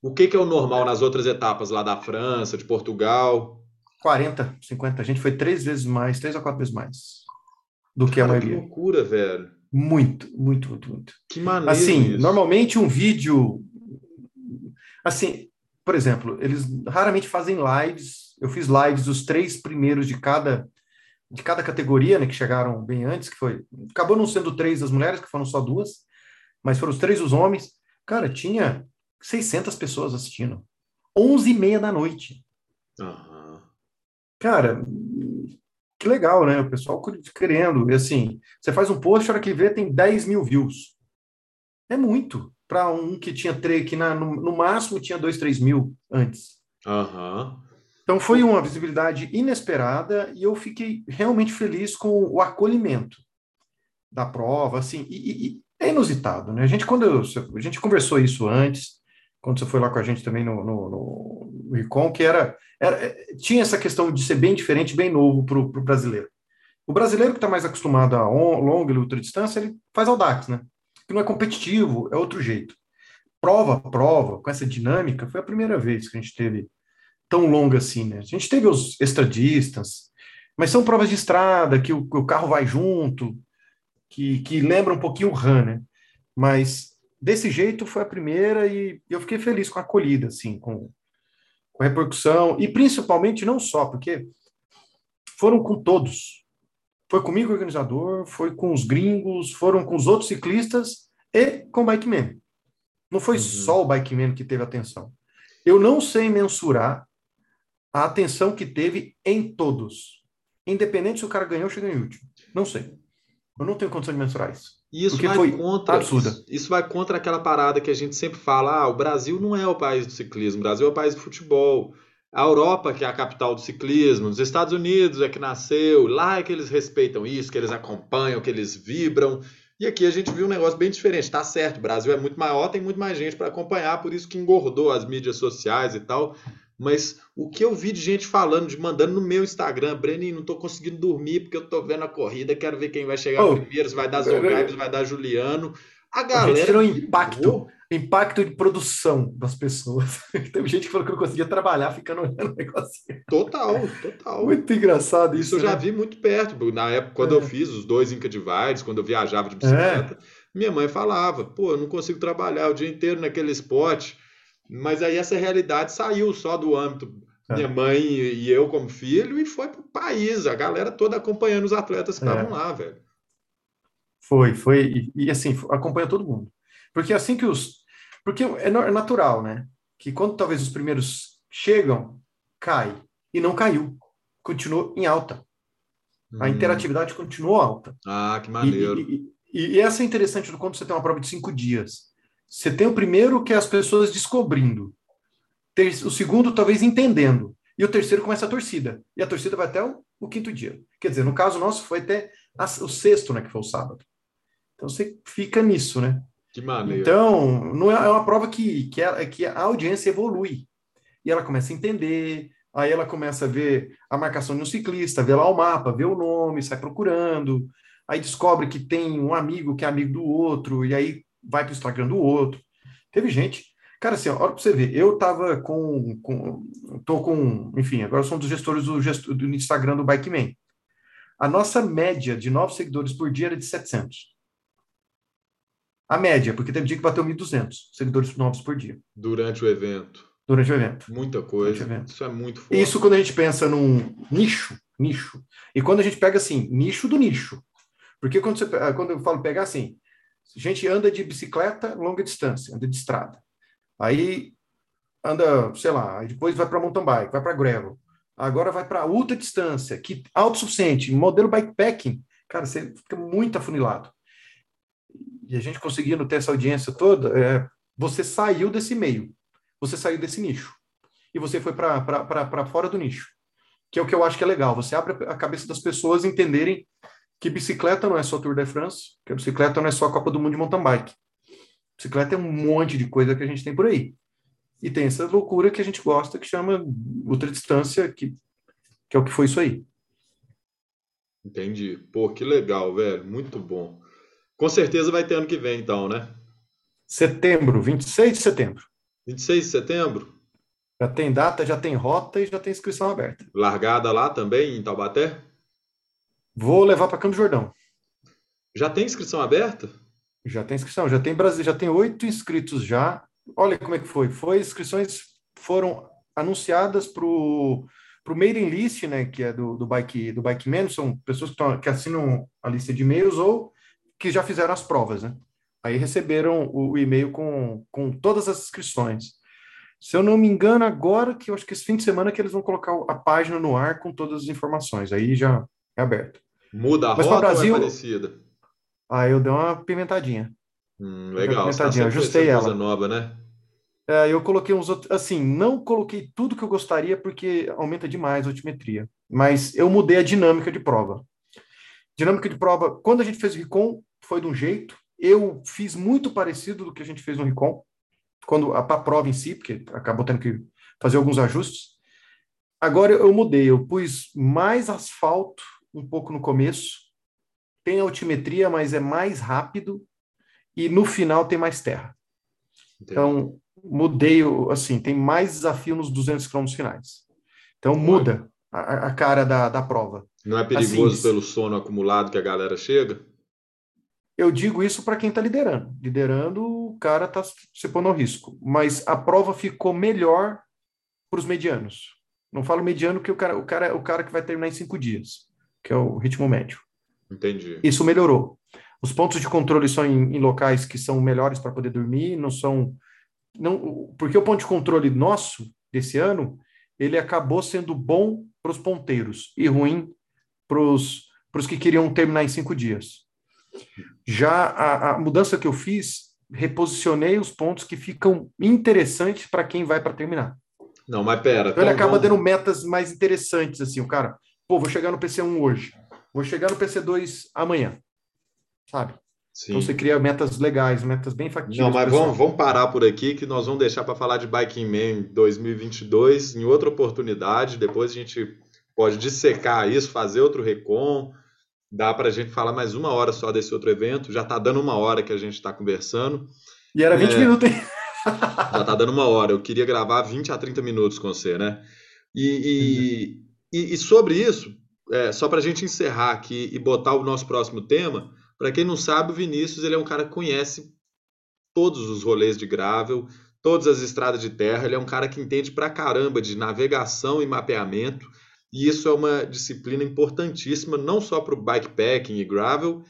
A: O que que é o normal nas outras etapas lá da França, de Portugal?
B: 40, 50. A gente foi três vezes mais, três ou quatro vezes mais do que a
A: Cara, que
B: maioria.
A: loucura, velho.
B: Muito, muito, muito, muito.
A: Que maneiro
B: Assim,
A: isso.
B: normalmente um vídeo. Assim, por exemplo, eles raramente fazem lives. Eu fiz lives dos três primeiros de cada de cada categoria, né, que chegaram bem antes, que foi. Acabou não sendo três das mulheres, que foram só duas, mas foram os três dos homens. Cara, tinha 600 pessoas assistindo. 11 e meia da noite.
A: Aham.
B: Cara, que legal, né? O pessoal querendo. E assim, você faz um post, a hora que vê, tem 10 mil views. É muito. Para um que tinha três, que na, no, no máximo tinha 2, 3 mil antes.
A: Aham.
B: Então foi uma visibilidade inesperada e eu fiquei realmente feliz com o acolhimento da prova, assim, e, e- e é inusitado, né? A gente, quando eu- a gente conversou isso antes, quando você foi lá com a gente também no, no, no, Recon, que era, era- tinha essa questão de ser bem diferente, bem novo para o brasileiro. O brasileiro que está mais acostumado a on- longa e ultradistância, ele faz audax, né? Que não é competitivo, é outro jeito. Prova a prova, com essa dinâmica, foi a primeira vez que a gente teve tão longa assim, né? A gente teve os extradistas, mas são provas de estrada, que o, o carro vai junto, que, que lembra um pouquinho o RAM, né? Mas desse jeito foi a primeira e eu fiquei feliz com a acolhida, assim, com, com a repercussão, e principalmente não só, porque foram com todos. Foi comigo, o organizador, foi com os gringos, foram com os outros ciclistas e com o Bikeman. Não foi
A: Uhum.
B: só o Bikeman que teve atenção. Eu não sei mensurar a atenção que teve em todos. Independente se o cara ganhou ou chegou em último. Não sei. Eu não tenho condição de mensurar isso.
A: E isso
B: Porque
A: vai contra,
B: absurda.
A: isso, isso vai contra aquela parada que a gente sempre fala, ah, o Brasil não é o país do ciclismo, o Brasil é o país do futebol. A Europa que é a capital do ciclismo, os Estados Unidos é que nasceu, lá é que eles respeitam isso, que eles acompanham, que eles vibram. E aqui a gente viu um negócio bem diferente. Tá certo, o Brasil é muito maior, tem muito mais gente para acompanhar, por isso que engordou as mídias sociais e tal. Mas o que eu vi de gente falando, de mandando no meu Instagram, Brenin, não tô conseguindo dormir porque eu tô vendo a corrida, quero ver quem vai chegar
B: Oh,
A: primeiro, se vai dar Zogaib, se vai dar Juliano. A galera
B: tirou
A: vibrou.
B: impacto, impacto de produção das pessoas. Teve gente que falou que não conseguia trabalhar ficando olhando o negócio.
A: Total, total.
B: Muito engraçado
A: Isso
B: isso.
A: eu já
B: né?
A: vi muito perto. Na época, quando
B: É.
A: eu fiz os dois Inca Divides, quando eu viajava de bicicleta, minha mãe falava: pô, eu não consigo trabalhar o dia inteiro naquele esporte. Mas aí essa realidade saiu só do âmbito
B: É.
A: minha mãe e eu como filho e foi pro país, a galera toda acompanhando os atletas que
B: É.
A: estavam lá, velho.
B: Foi, foi, e, e, assim, acompanha todo mundo. Porque assim que os. Porque é, é natural, né? Que quando talvez os primeiros chegam, cai. E não caiu. Continuou em alta. A
A: Hum.
B: interatividade continuou alta.
A: Ah, que
B: E,
A: maneiro.
B: e, e, e essa é interessante quando você tem uma prova de cinco dias. Você tem o primeiro que é as pessoas descobrindo. O segundo, talvez entendendo. E o terceiro começa a torcida. E a torcida vai até o, o quinto dia. Quer dizer, no caso nosso, foi até a- o sexto, né? Que foi o sábado. Então você fica nisso, né?
A: Que maneiro.
B: Então, não é, é uma prova que, que, a, que a audiência evolui. E ela começa a entender, aí ela começa a ver a marcação de um ciclista, vê lá o mapa, vê o nome, sai procurando, aí descobre que tem um amigo que é amigo do outro, e aí vai para o Instagram do outro. Teve gente. Cara, assim, ó, olha para você ver, eu tava com, com. tô com. Enfim, agora sou um dos gestores do, do Instagram do Bikeman. A nossa média de novos seguidores por dia era de 700. A média, porque teve dia que bateu 1.200 seguidores novos por dia,
A: Durante o evento.
B: durante o evento.
A: Muita coisa.
B: Durante o evento.
A: Isso é muito forte.
B: Isso quando a gente pensa num nicho, nicho. E quando a gente pega assim, nicho do nicho. Porque quando, você, quando eu falo pegar assim, a gente anda de bicicleta longa distância, anda de estrada. Aí anda, sei lá, depois vai para mountain bike, vai para gravel. Agora vai para ultra distância, que autossuficiente, modelo bikepacking, cara, você fica muito afunilado. E a gente conseguindo ter essa audiência toda, é, você saiu desse meio, você saiu desse nicho, e você foi para fora do nicho, que é o que eu acho que é legal. Você abre a cabeça das pessoas entenderem que bicicleta não é só Tour de France, que a bicicleta não é só a Copa do Mundo de mountain bike. Bicicleta é um monte de coisa que a gente tem por aí. E tem essa loucura que a gente gosta, que chama ultradistância, que, que é o que foi isso aí.
A: Entendi. Pô, que legal, velho. Muito bom. Com certeza vai ter ano que vem, então, né?
B: Setembro, 26 de setembro.
A: 26 de setembro?
B: Já tem data, já tem rota e já tem inscrição aberta.
A: Largada lá também, em Taubaté?
B: Vou levar para Campo Jordão.
A: Já tem inscrição aberta?
B: Já tem inscrição, já tem Brasil, já tem oito inscritos já. Olha como é que foi. Foi inscrições foram anunciadas para o mailing list, né, que é do, do Bike do Bike Man, são pessoas que, tão, que assinam a lista de e-mails ou que já fizeram as provas, né? Aí receberam o, o e-mail com, com todas as inscrições. Se eu não me engano, agora que eu acho que esse fim de semana que eles vão colocar a página no ar com todas as informações. Aí já é aberto.
A: Muda a Mas rota Brasil, ou é parecida?
B: Ah, eu dei uma pimentadinha.
A: Hum, legal.
B: Uma pimentadinha, tá ajustei ela.
A: nova, né?
B: É, eu coloquei uns outros, assim, não coloquei tudo que eu gostaria porque aumenta demais a altimetria, mas eu mudei a dinâmica de prova. Dinâmica de prova, quando a gente fez o Recon, foi de um jeito, eu fiz muito parecido do que a gente fez no Recon, quando a, a prova em si, porque acabou tendo que fazer alguns ajustes. Agora eu mudei, eu pus mais asfalto um pouco no começo, tem altimetria, mas é mais rápido, e no final tem mais terra. Entendi. Então, mudei, assim, tem mais desafio nos 200 quilômetros finais. Então, muda a, a, cara da, da prova.
A: Não é perigoso assim, pelo sono acumulado que a galera chega?
B: Eu digo isso para quem está liderando. Liderando, o cara está se pondo ao risco. Mas a prova ficou melhor para os medianos. Não falo mediano que o cara, o cara, o cara que vai terminar em cinco dias que é o ritmo médio.
A: Entendi.
B: Isso melhorou. Os pontos de controle são em, em locais que são melhores para poder dormir, não são. Não, porque o ponto de controle nosso, desse ano, ele acabou sendo bom para os ponteiros e ruim para os que queriam terminar em cinco dias. Já a, a mudança que eu fiz, reposicionei os pontos que ficam interessantes para quem vai para terminar.
A: Não, mas pera.
B: Então ele acaba vamos... dando metas mais interessantes, assim, o cara pô, vou chegar no PC1 hoje, vou chegar no PC2 amanhã, sabe? Sim. Então você cria metas legais, metas bem factíveis.
A: Não, mas vamos, vamos parar por aqui que nós vamos deixar para falar de Biking Man 2022 em outra oportunidade. Depois a gente pode dissecar isso, fazer outro recon. Dá para a gente falar mais uma hora só desse outro evento. Já está dando uma hora que a gente está conversando.
B: E era 20 é... minutos, hein?
A: Já está dando uma hora. Eu queria gravar 20 a 30 minutos com você, né? E, e, e, e sobre isso, é, só para a gente encerrar aqui e botar o nosso próximo tema, para quem não sabe, o Vinícius ele é um cara que conhece todos os rolês de gravel, todas as estradas de terra, ele é um cara que entende pra caramba de navegação e mapeamento, e isso é uma disciplina importantíssima, não só para o bikepacking e gravel,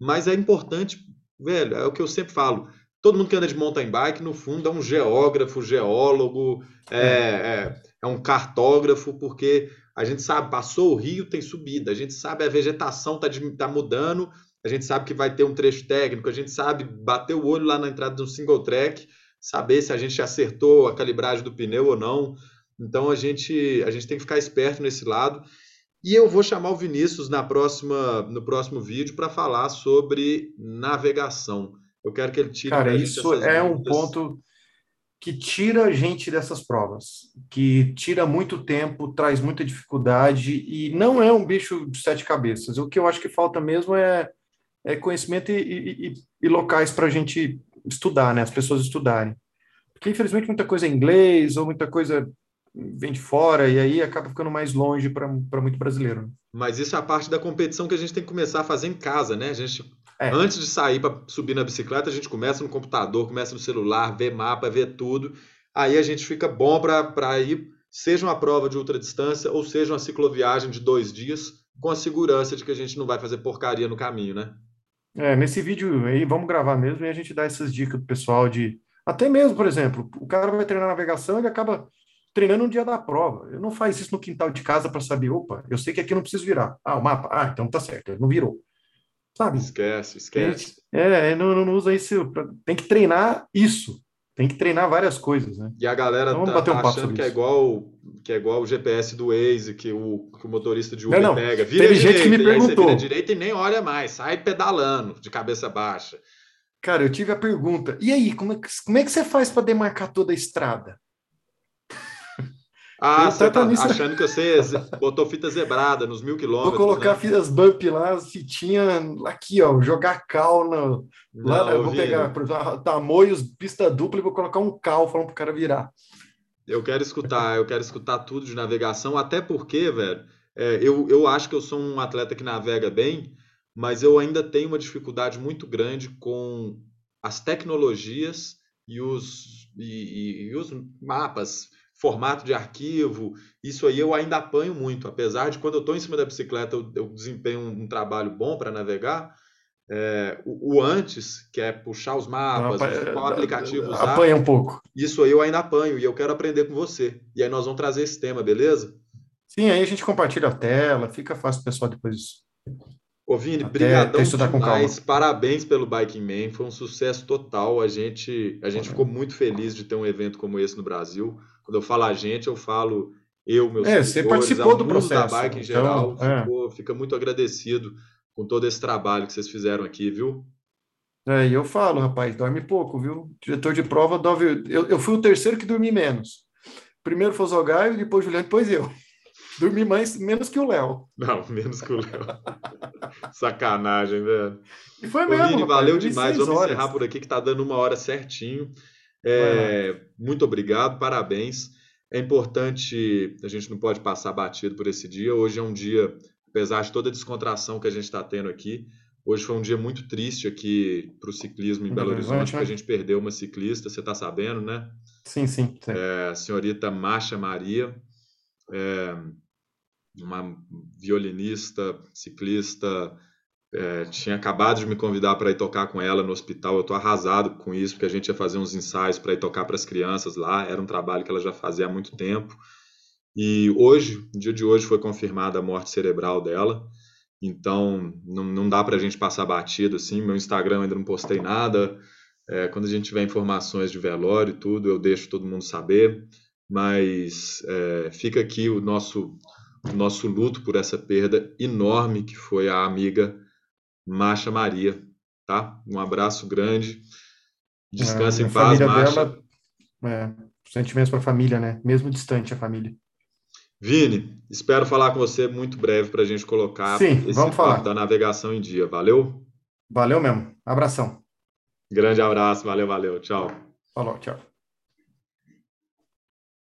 A: mas é importante, velho, é o que eu sempre falo, todo mundo que anda de mountain bike, no fundo, é um geógrafo, geólogo, é, é, é um cartógrafo, porque a gente sabe, passou o rio, tem subida. A gente sabe a vegetação está tá mudando. A gente sabe que vai ter um trecho técnico. A gente sabe bater o olho lá na entrada de um single track, saber se a gente acertou a calibragem do pneu ou não. Então a gente, a gente tem que ficar esperto nesse lado. E eu vou chamar o Vinícius na próxima, no próximo vídeo para falar sobre navegação. Eu quero que ele tire.
B: Cara, isso é um ponto que tira a gente dessas provas, que tira muito tempo, traz muita dificuldade e não é um bicho de sete cabeças. O que eu acho que falta mesmo é, é conhecimento e, e, e locais para a gente estudar, né? As pessoas estudarem. Porque, infelizmente, muita coisa é inglês ou muita coisa vem de fora e aí acaba ficando mais longe para muito brasileiro. Né?
A: Mas isso é a parte da competição que a gente tem que começar a fazer em casa, né? A gente é. Antes de sair para subir na bicicleta, a gente começa no computador, começa no celular, vê mapa, vê tudo. Aí a gente fica bom para ir, seja uma prova de ultradistância ou seja uma cicloviagem de dois dias, com a segurança de que a gente não vai fazer porcaria no caminho, né?
B: É, nesse vídeo aí, vamos gravar mesmo e a gente dá essas dicas pro pessoal de. Até mesmo, por exemplo, o cara vai treinar navegação, ele acaba treinando no dia da prova. Ele não faz isso no quintal de casa para saber, opa, eu sei que aqui não preciso virar. Ah, o mapa. Ah, então tá certo, ele não virou. Sabe?
A: Esquece, esquece.
B: É, não, não usa isso. Tem que treinar isso. Tem que treinar várias coisas, né?
A: E a galera então, tá, um achando que é igual que é igual o GPS do Waze, que o, que o motorista de Uber não, não. pega. Vira Teve direita, gente que me perguntou. vira direita e nem olha mais, sai pedalando de cabeça baixa.
B: Cara, eu tive a pergunta. E aí, como é que, como é que você faz para demarcar toda a estrada?
A: Ah, você tá achando que você botou fita zebrada nos mil quilômetros.
B: Vou colocar né? fitas bump lá, fitinha aqui, ó, jogar cal no, lá, eu vou pegar tamoios, pista dupla e vou colocar um cal falando pro cara virar.
A: Eu quero escutar, eu quero escutar tudo de navegação, até porque, velho, é, eu, eu acho que eu sou um atleta que navega bem, mas eu ainda tenho uma dificuldade muito grande com as tecnologias e os, e, e os mapas formato de arquivo, isso aí eu ainda apanho muito, apesar de quando eu estou em cima da bicicleta eu, eu desempenho um, um trabalho bom para navegar, é, o, o, antes, que é puxar os mapas, Não, qual aplicativo usar.
B: Apanha um pouco.
A: Isso aí eu ainda apanho e eu quero aprender com você. E aí nós vamos trazer esse tema, beleza?
B: Sim, aí a gente compartilha a tela, fica fácil o pessoal depois.
A: Ô Vini, brigadão demais, parabéns pelo Biking Man, foi um sucesso total, a gente, a gente ficou muito feliz de ter um evento como esse no Brasil, quando eu falo a gente, eu falo eu, meus
B: é, você participou do processo.
A: da bike em geral, então, é. fica muito agradecido com todo esse trabalho que vocês fizeram aqui, viu?
B: É, e eu falo, rapaz, dorme pouco, viu? Diretor de prova, dorme... eu, eu fui o terceiro que dormi menos. Primeiro foi o Zogaio, depois o Juliano, depois eu. Dormi mais, menos que o Léo.
A: Não, menos que o Léo. Sacanagem, velho.
B: E foi mesmo. Ô, Vini,
A: valeu demais. Vamos horas. encerrar por aqui, que tá dando uma hora certinho. É, muito obrigado, parabéns. É importante, a gente não pode passar batido por esse dia. Hoje é um dia, apesar de toda a descontração que a gente está tendo aqui, hoje foi um dia muito triste aqui para o ciclismo em Belo Horizonte, porque a né? gente perdeu uma ciclista, você está sabendo, né?
B: Sim, sim. sim.
A: É, a senhorita Marcha Maria, é, uma violinista, ciclista, é, tinha acabado de me convidar para ir tocar com ela no hospital. Eu estou arrasado com isso, porque a gente ia fazer uns ensaios para ir tocar para as crianças lá. Era um trabalho que ela já fazia há muito tempo. E hoje, no dia de hoje, foi confirmada a morte cerebral dela. Então, não, não dá para a gente passar batido assim. Meu Instagram ainda não postei nada. É, quando a gente tiver informações de velório e tudo, eu deixo todo mundo saber. Mas é, fica aqui o nosso, o nosso luto por essa perda enorme que foi a amiga Marcha Maria, tá? Um abraço grande. Descansa é, em paz, Marcha. Dela,
B: é, sentimentos para a família, né? Mesmo distante a família.
A: Vini, espero falar com você muito breve para a gente colocar
B: Sim, esse vamos falar.
A: da navegação em dia. Valeu?
B: Valeu mesmo. Abração.
A: Grande abraço. Valeu, valeu. Tchau.
B: Falou, tchau.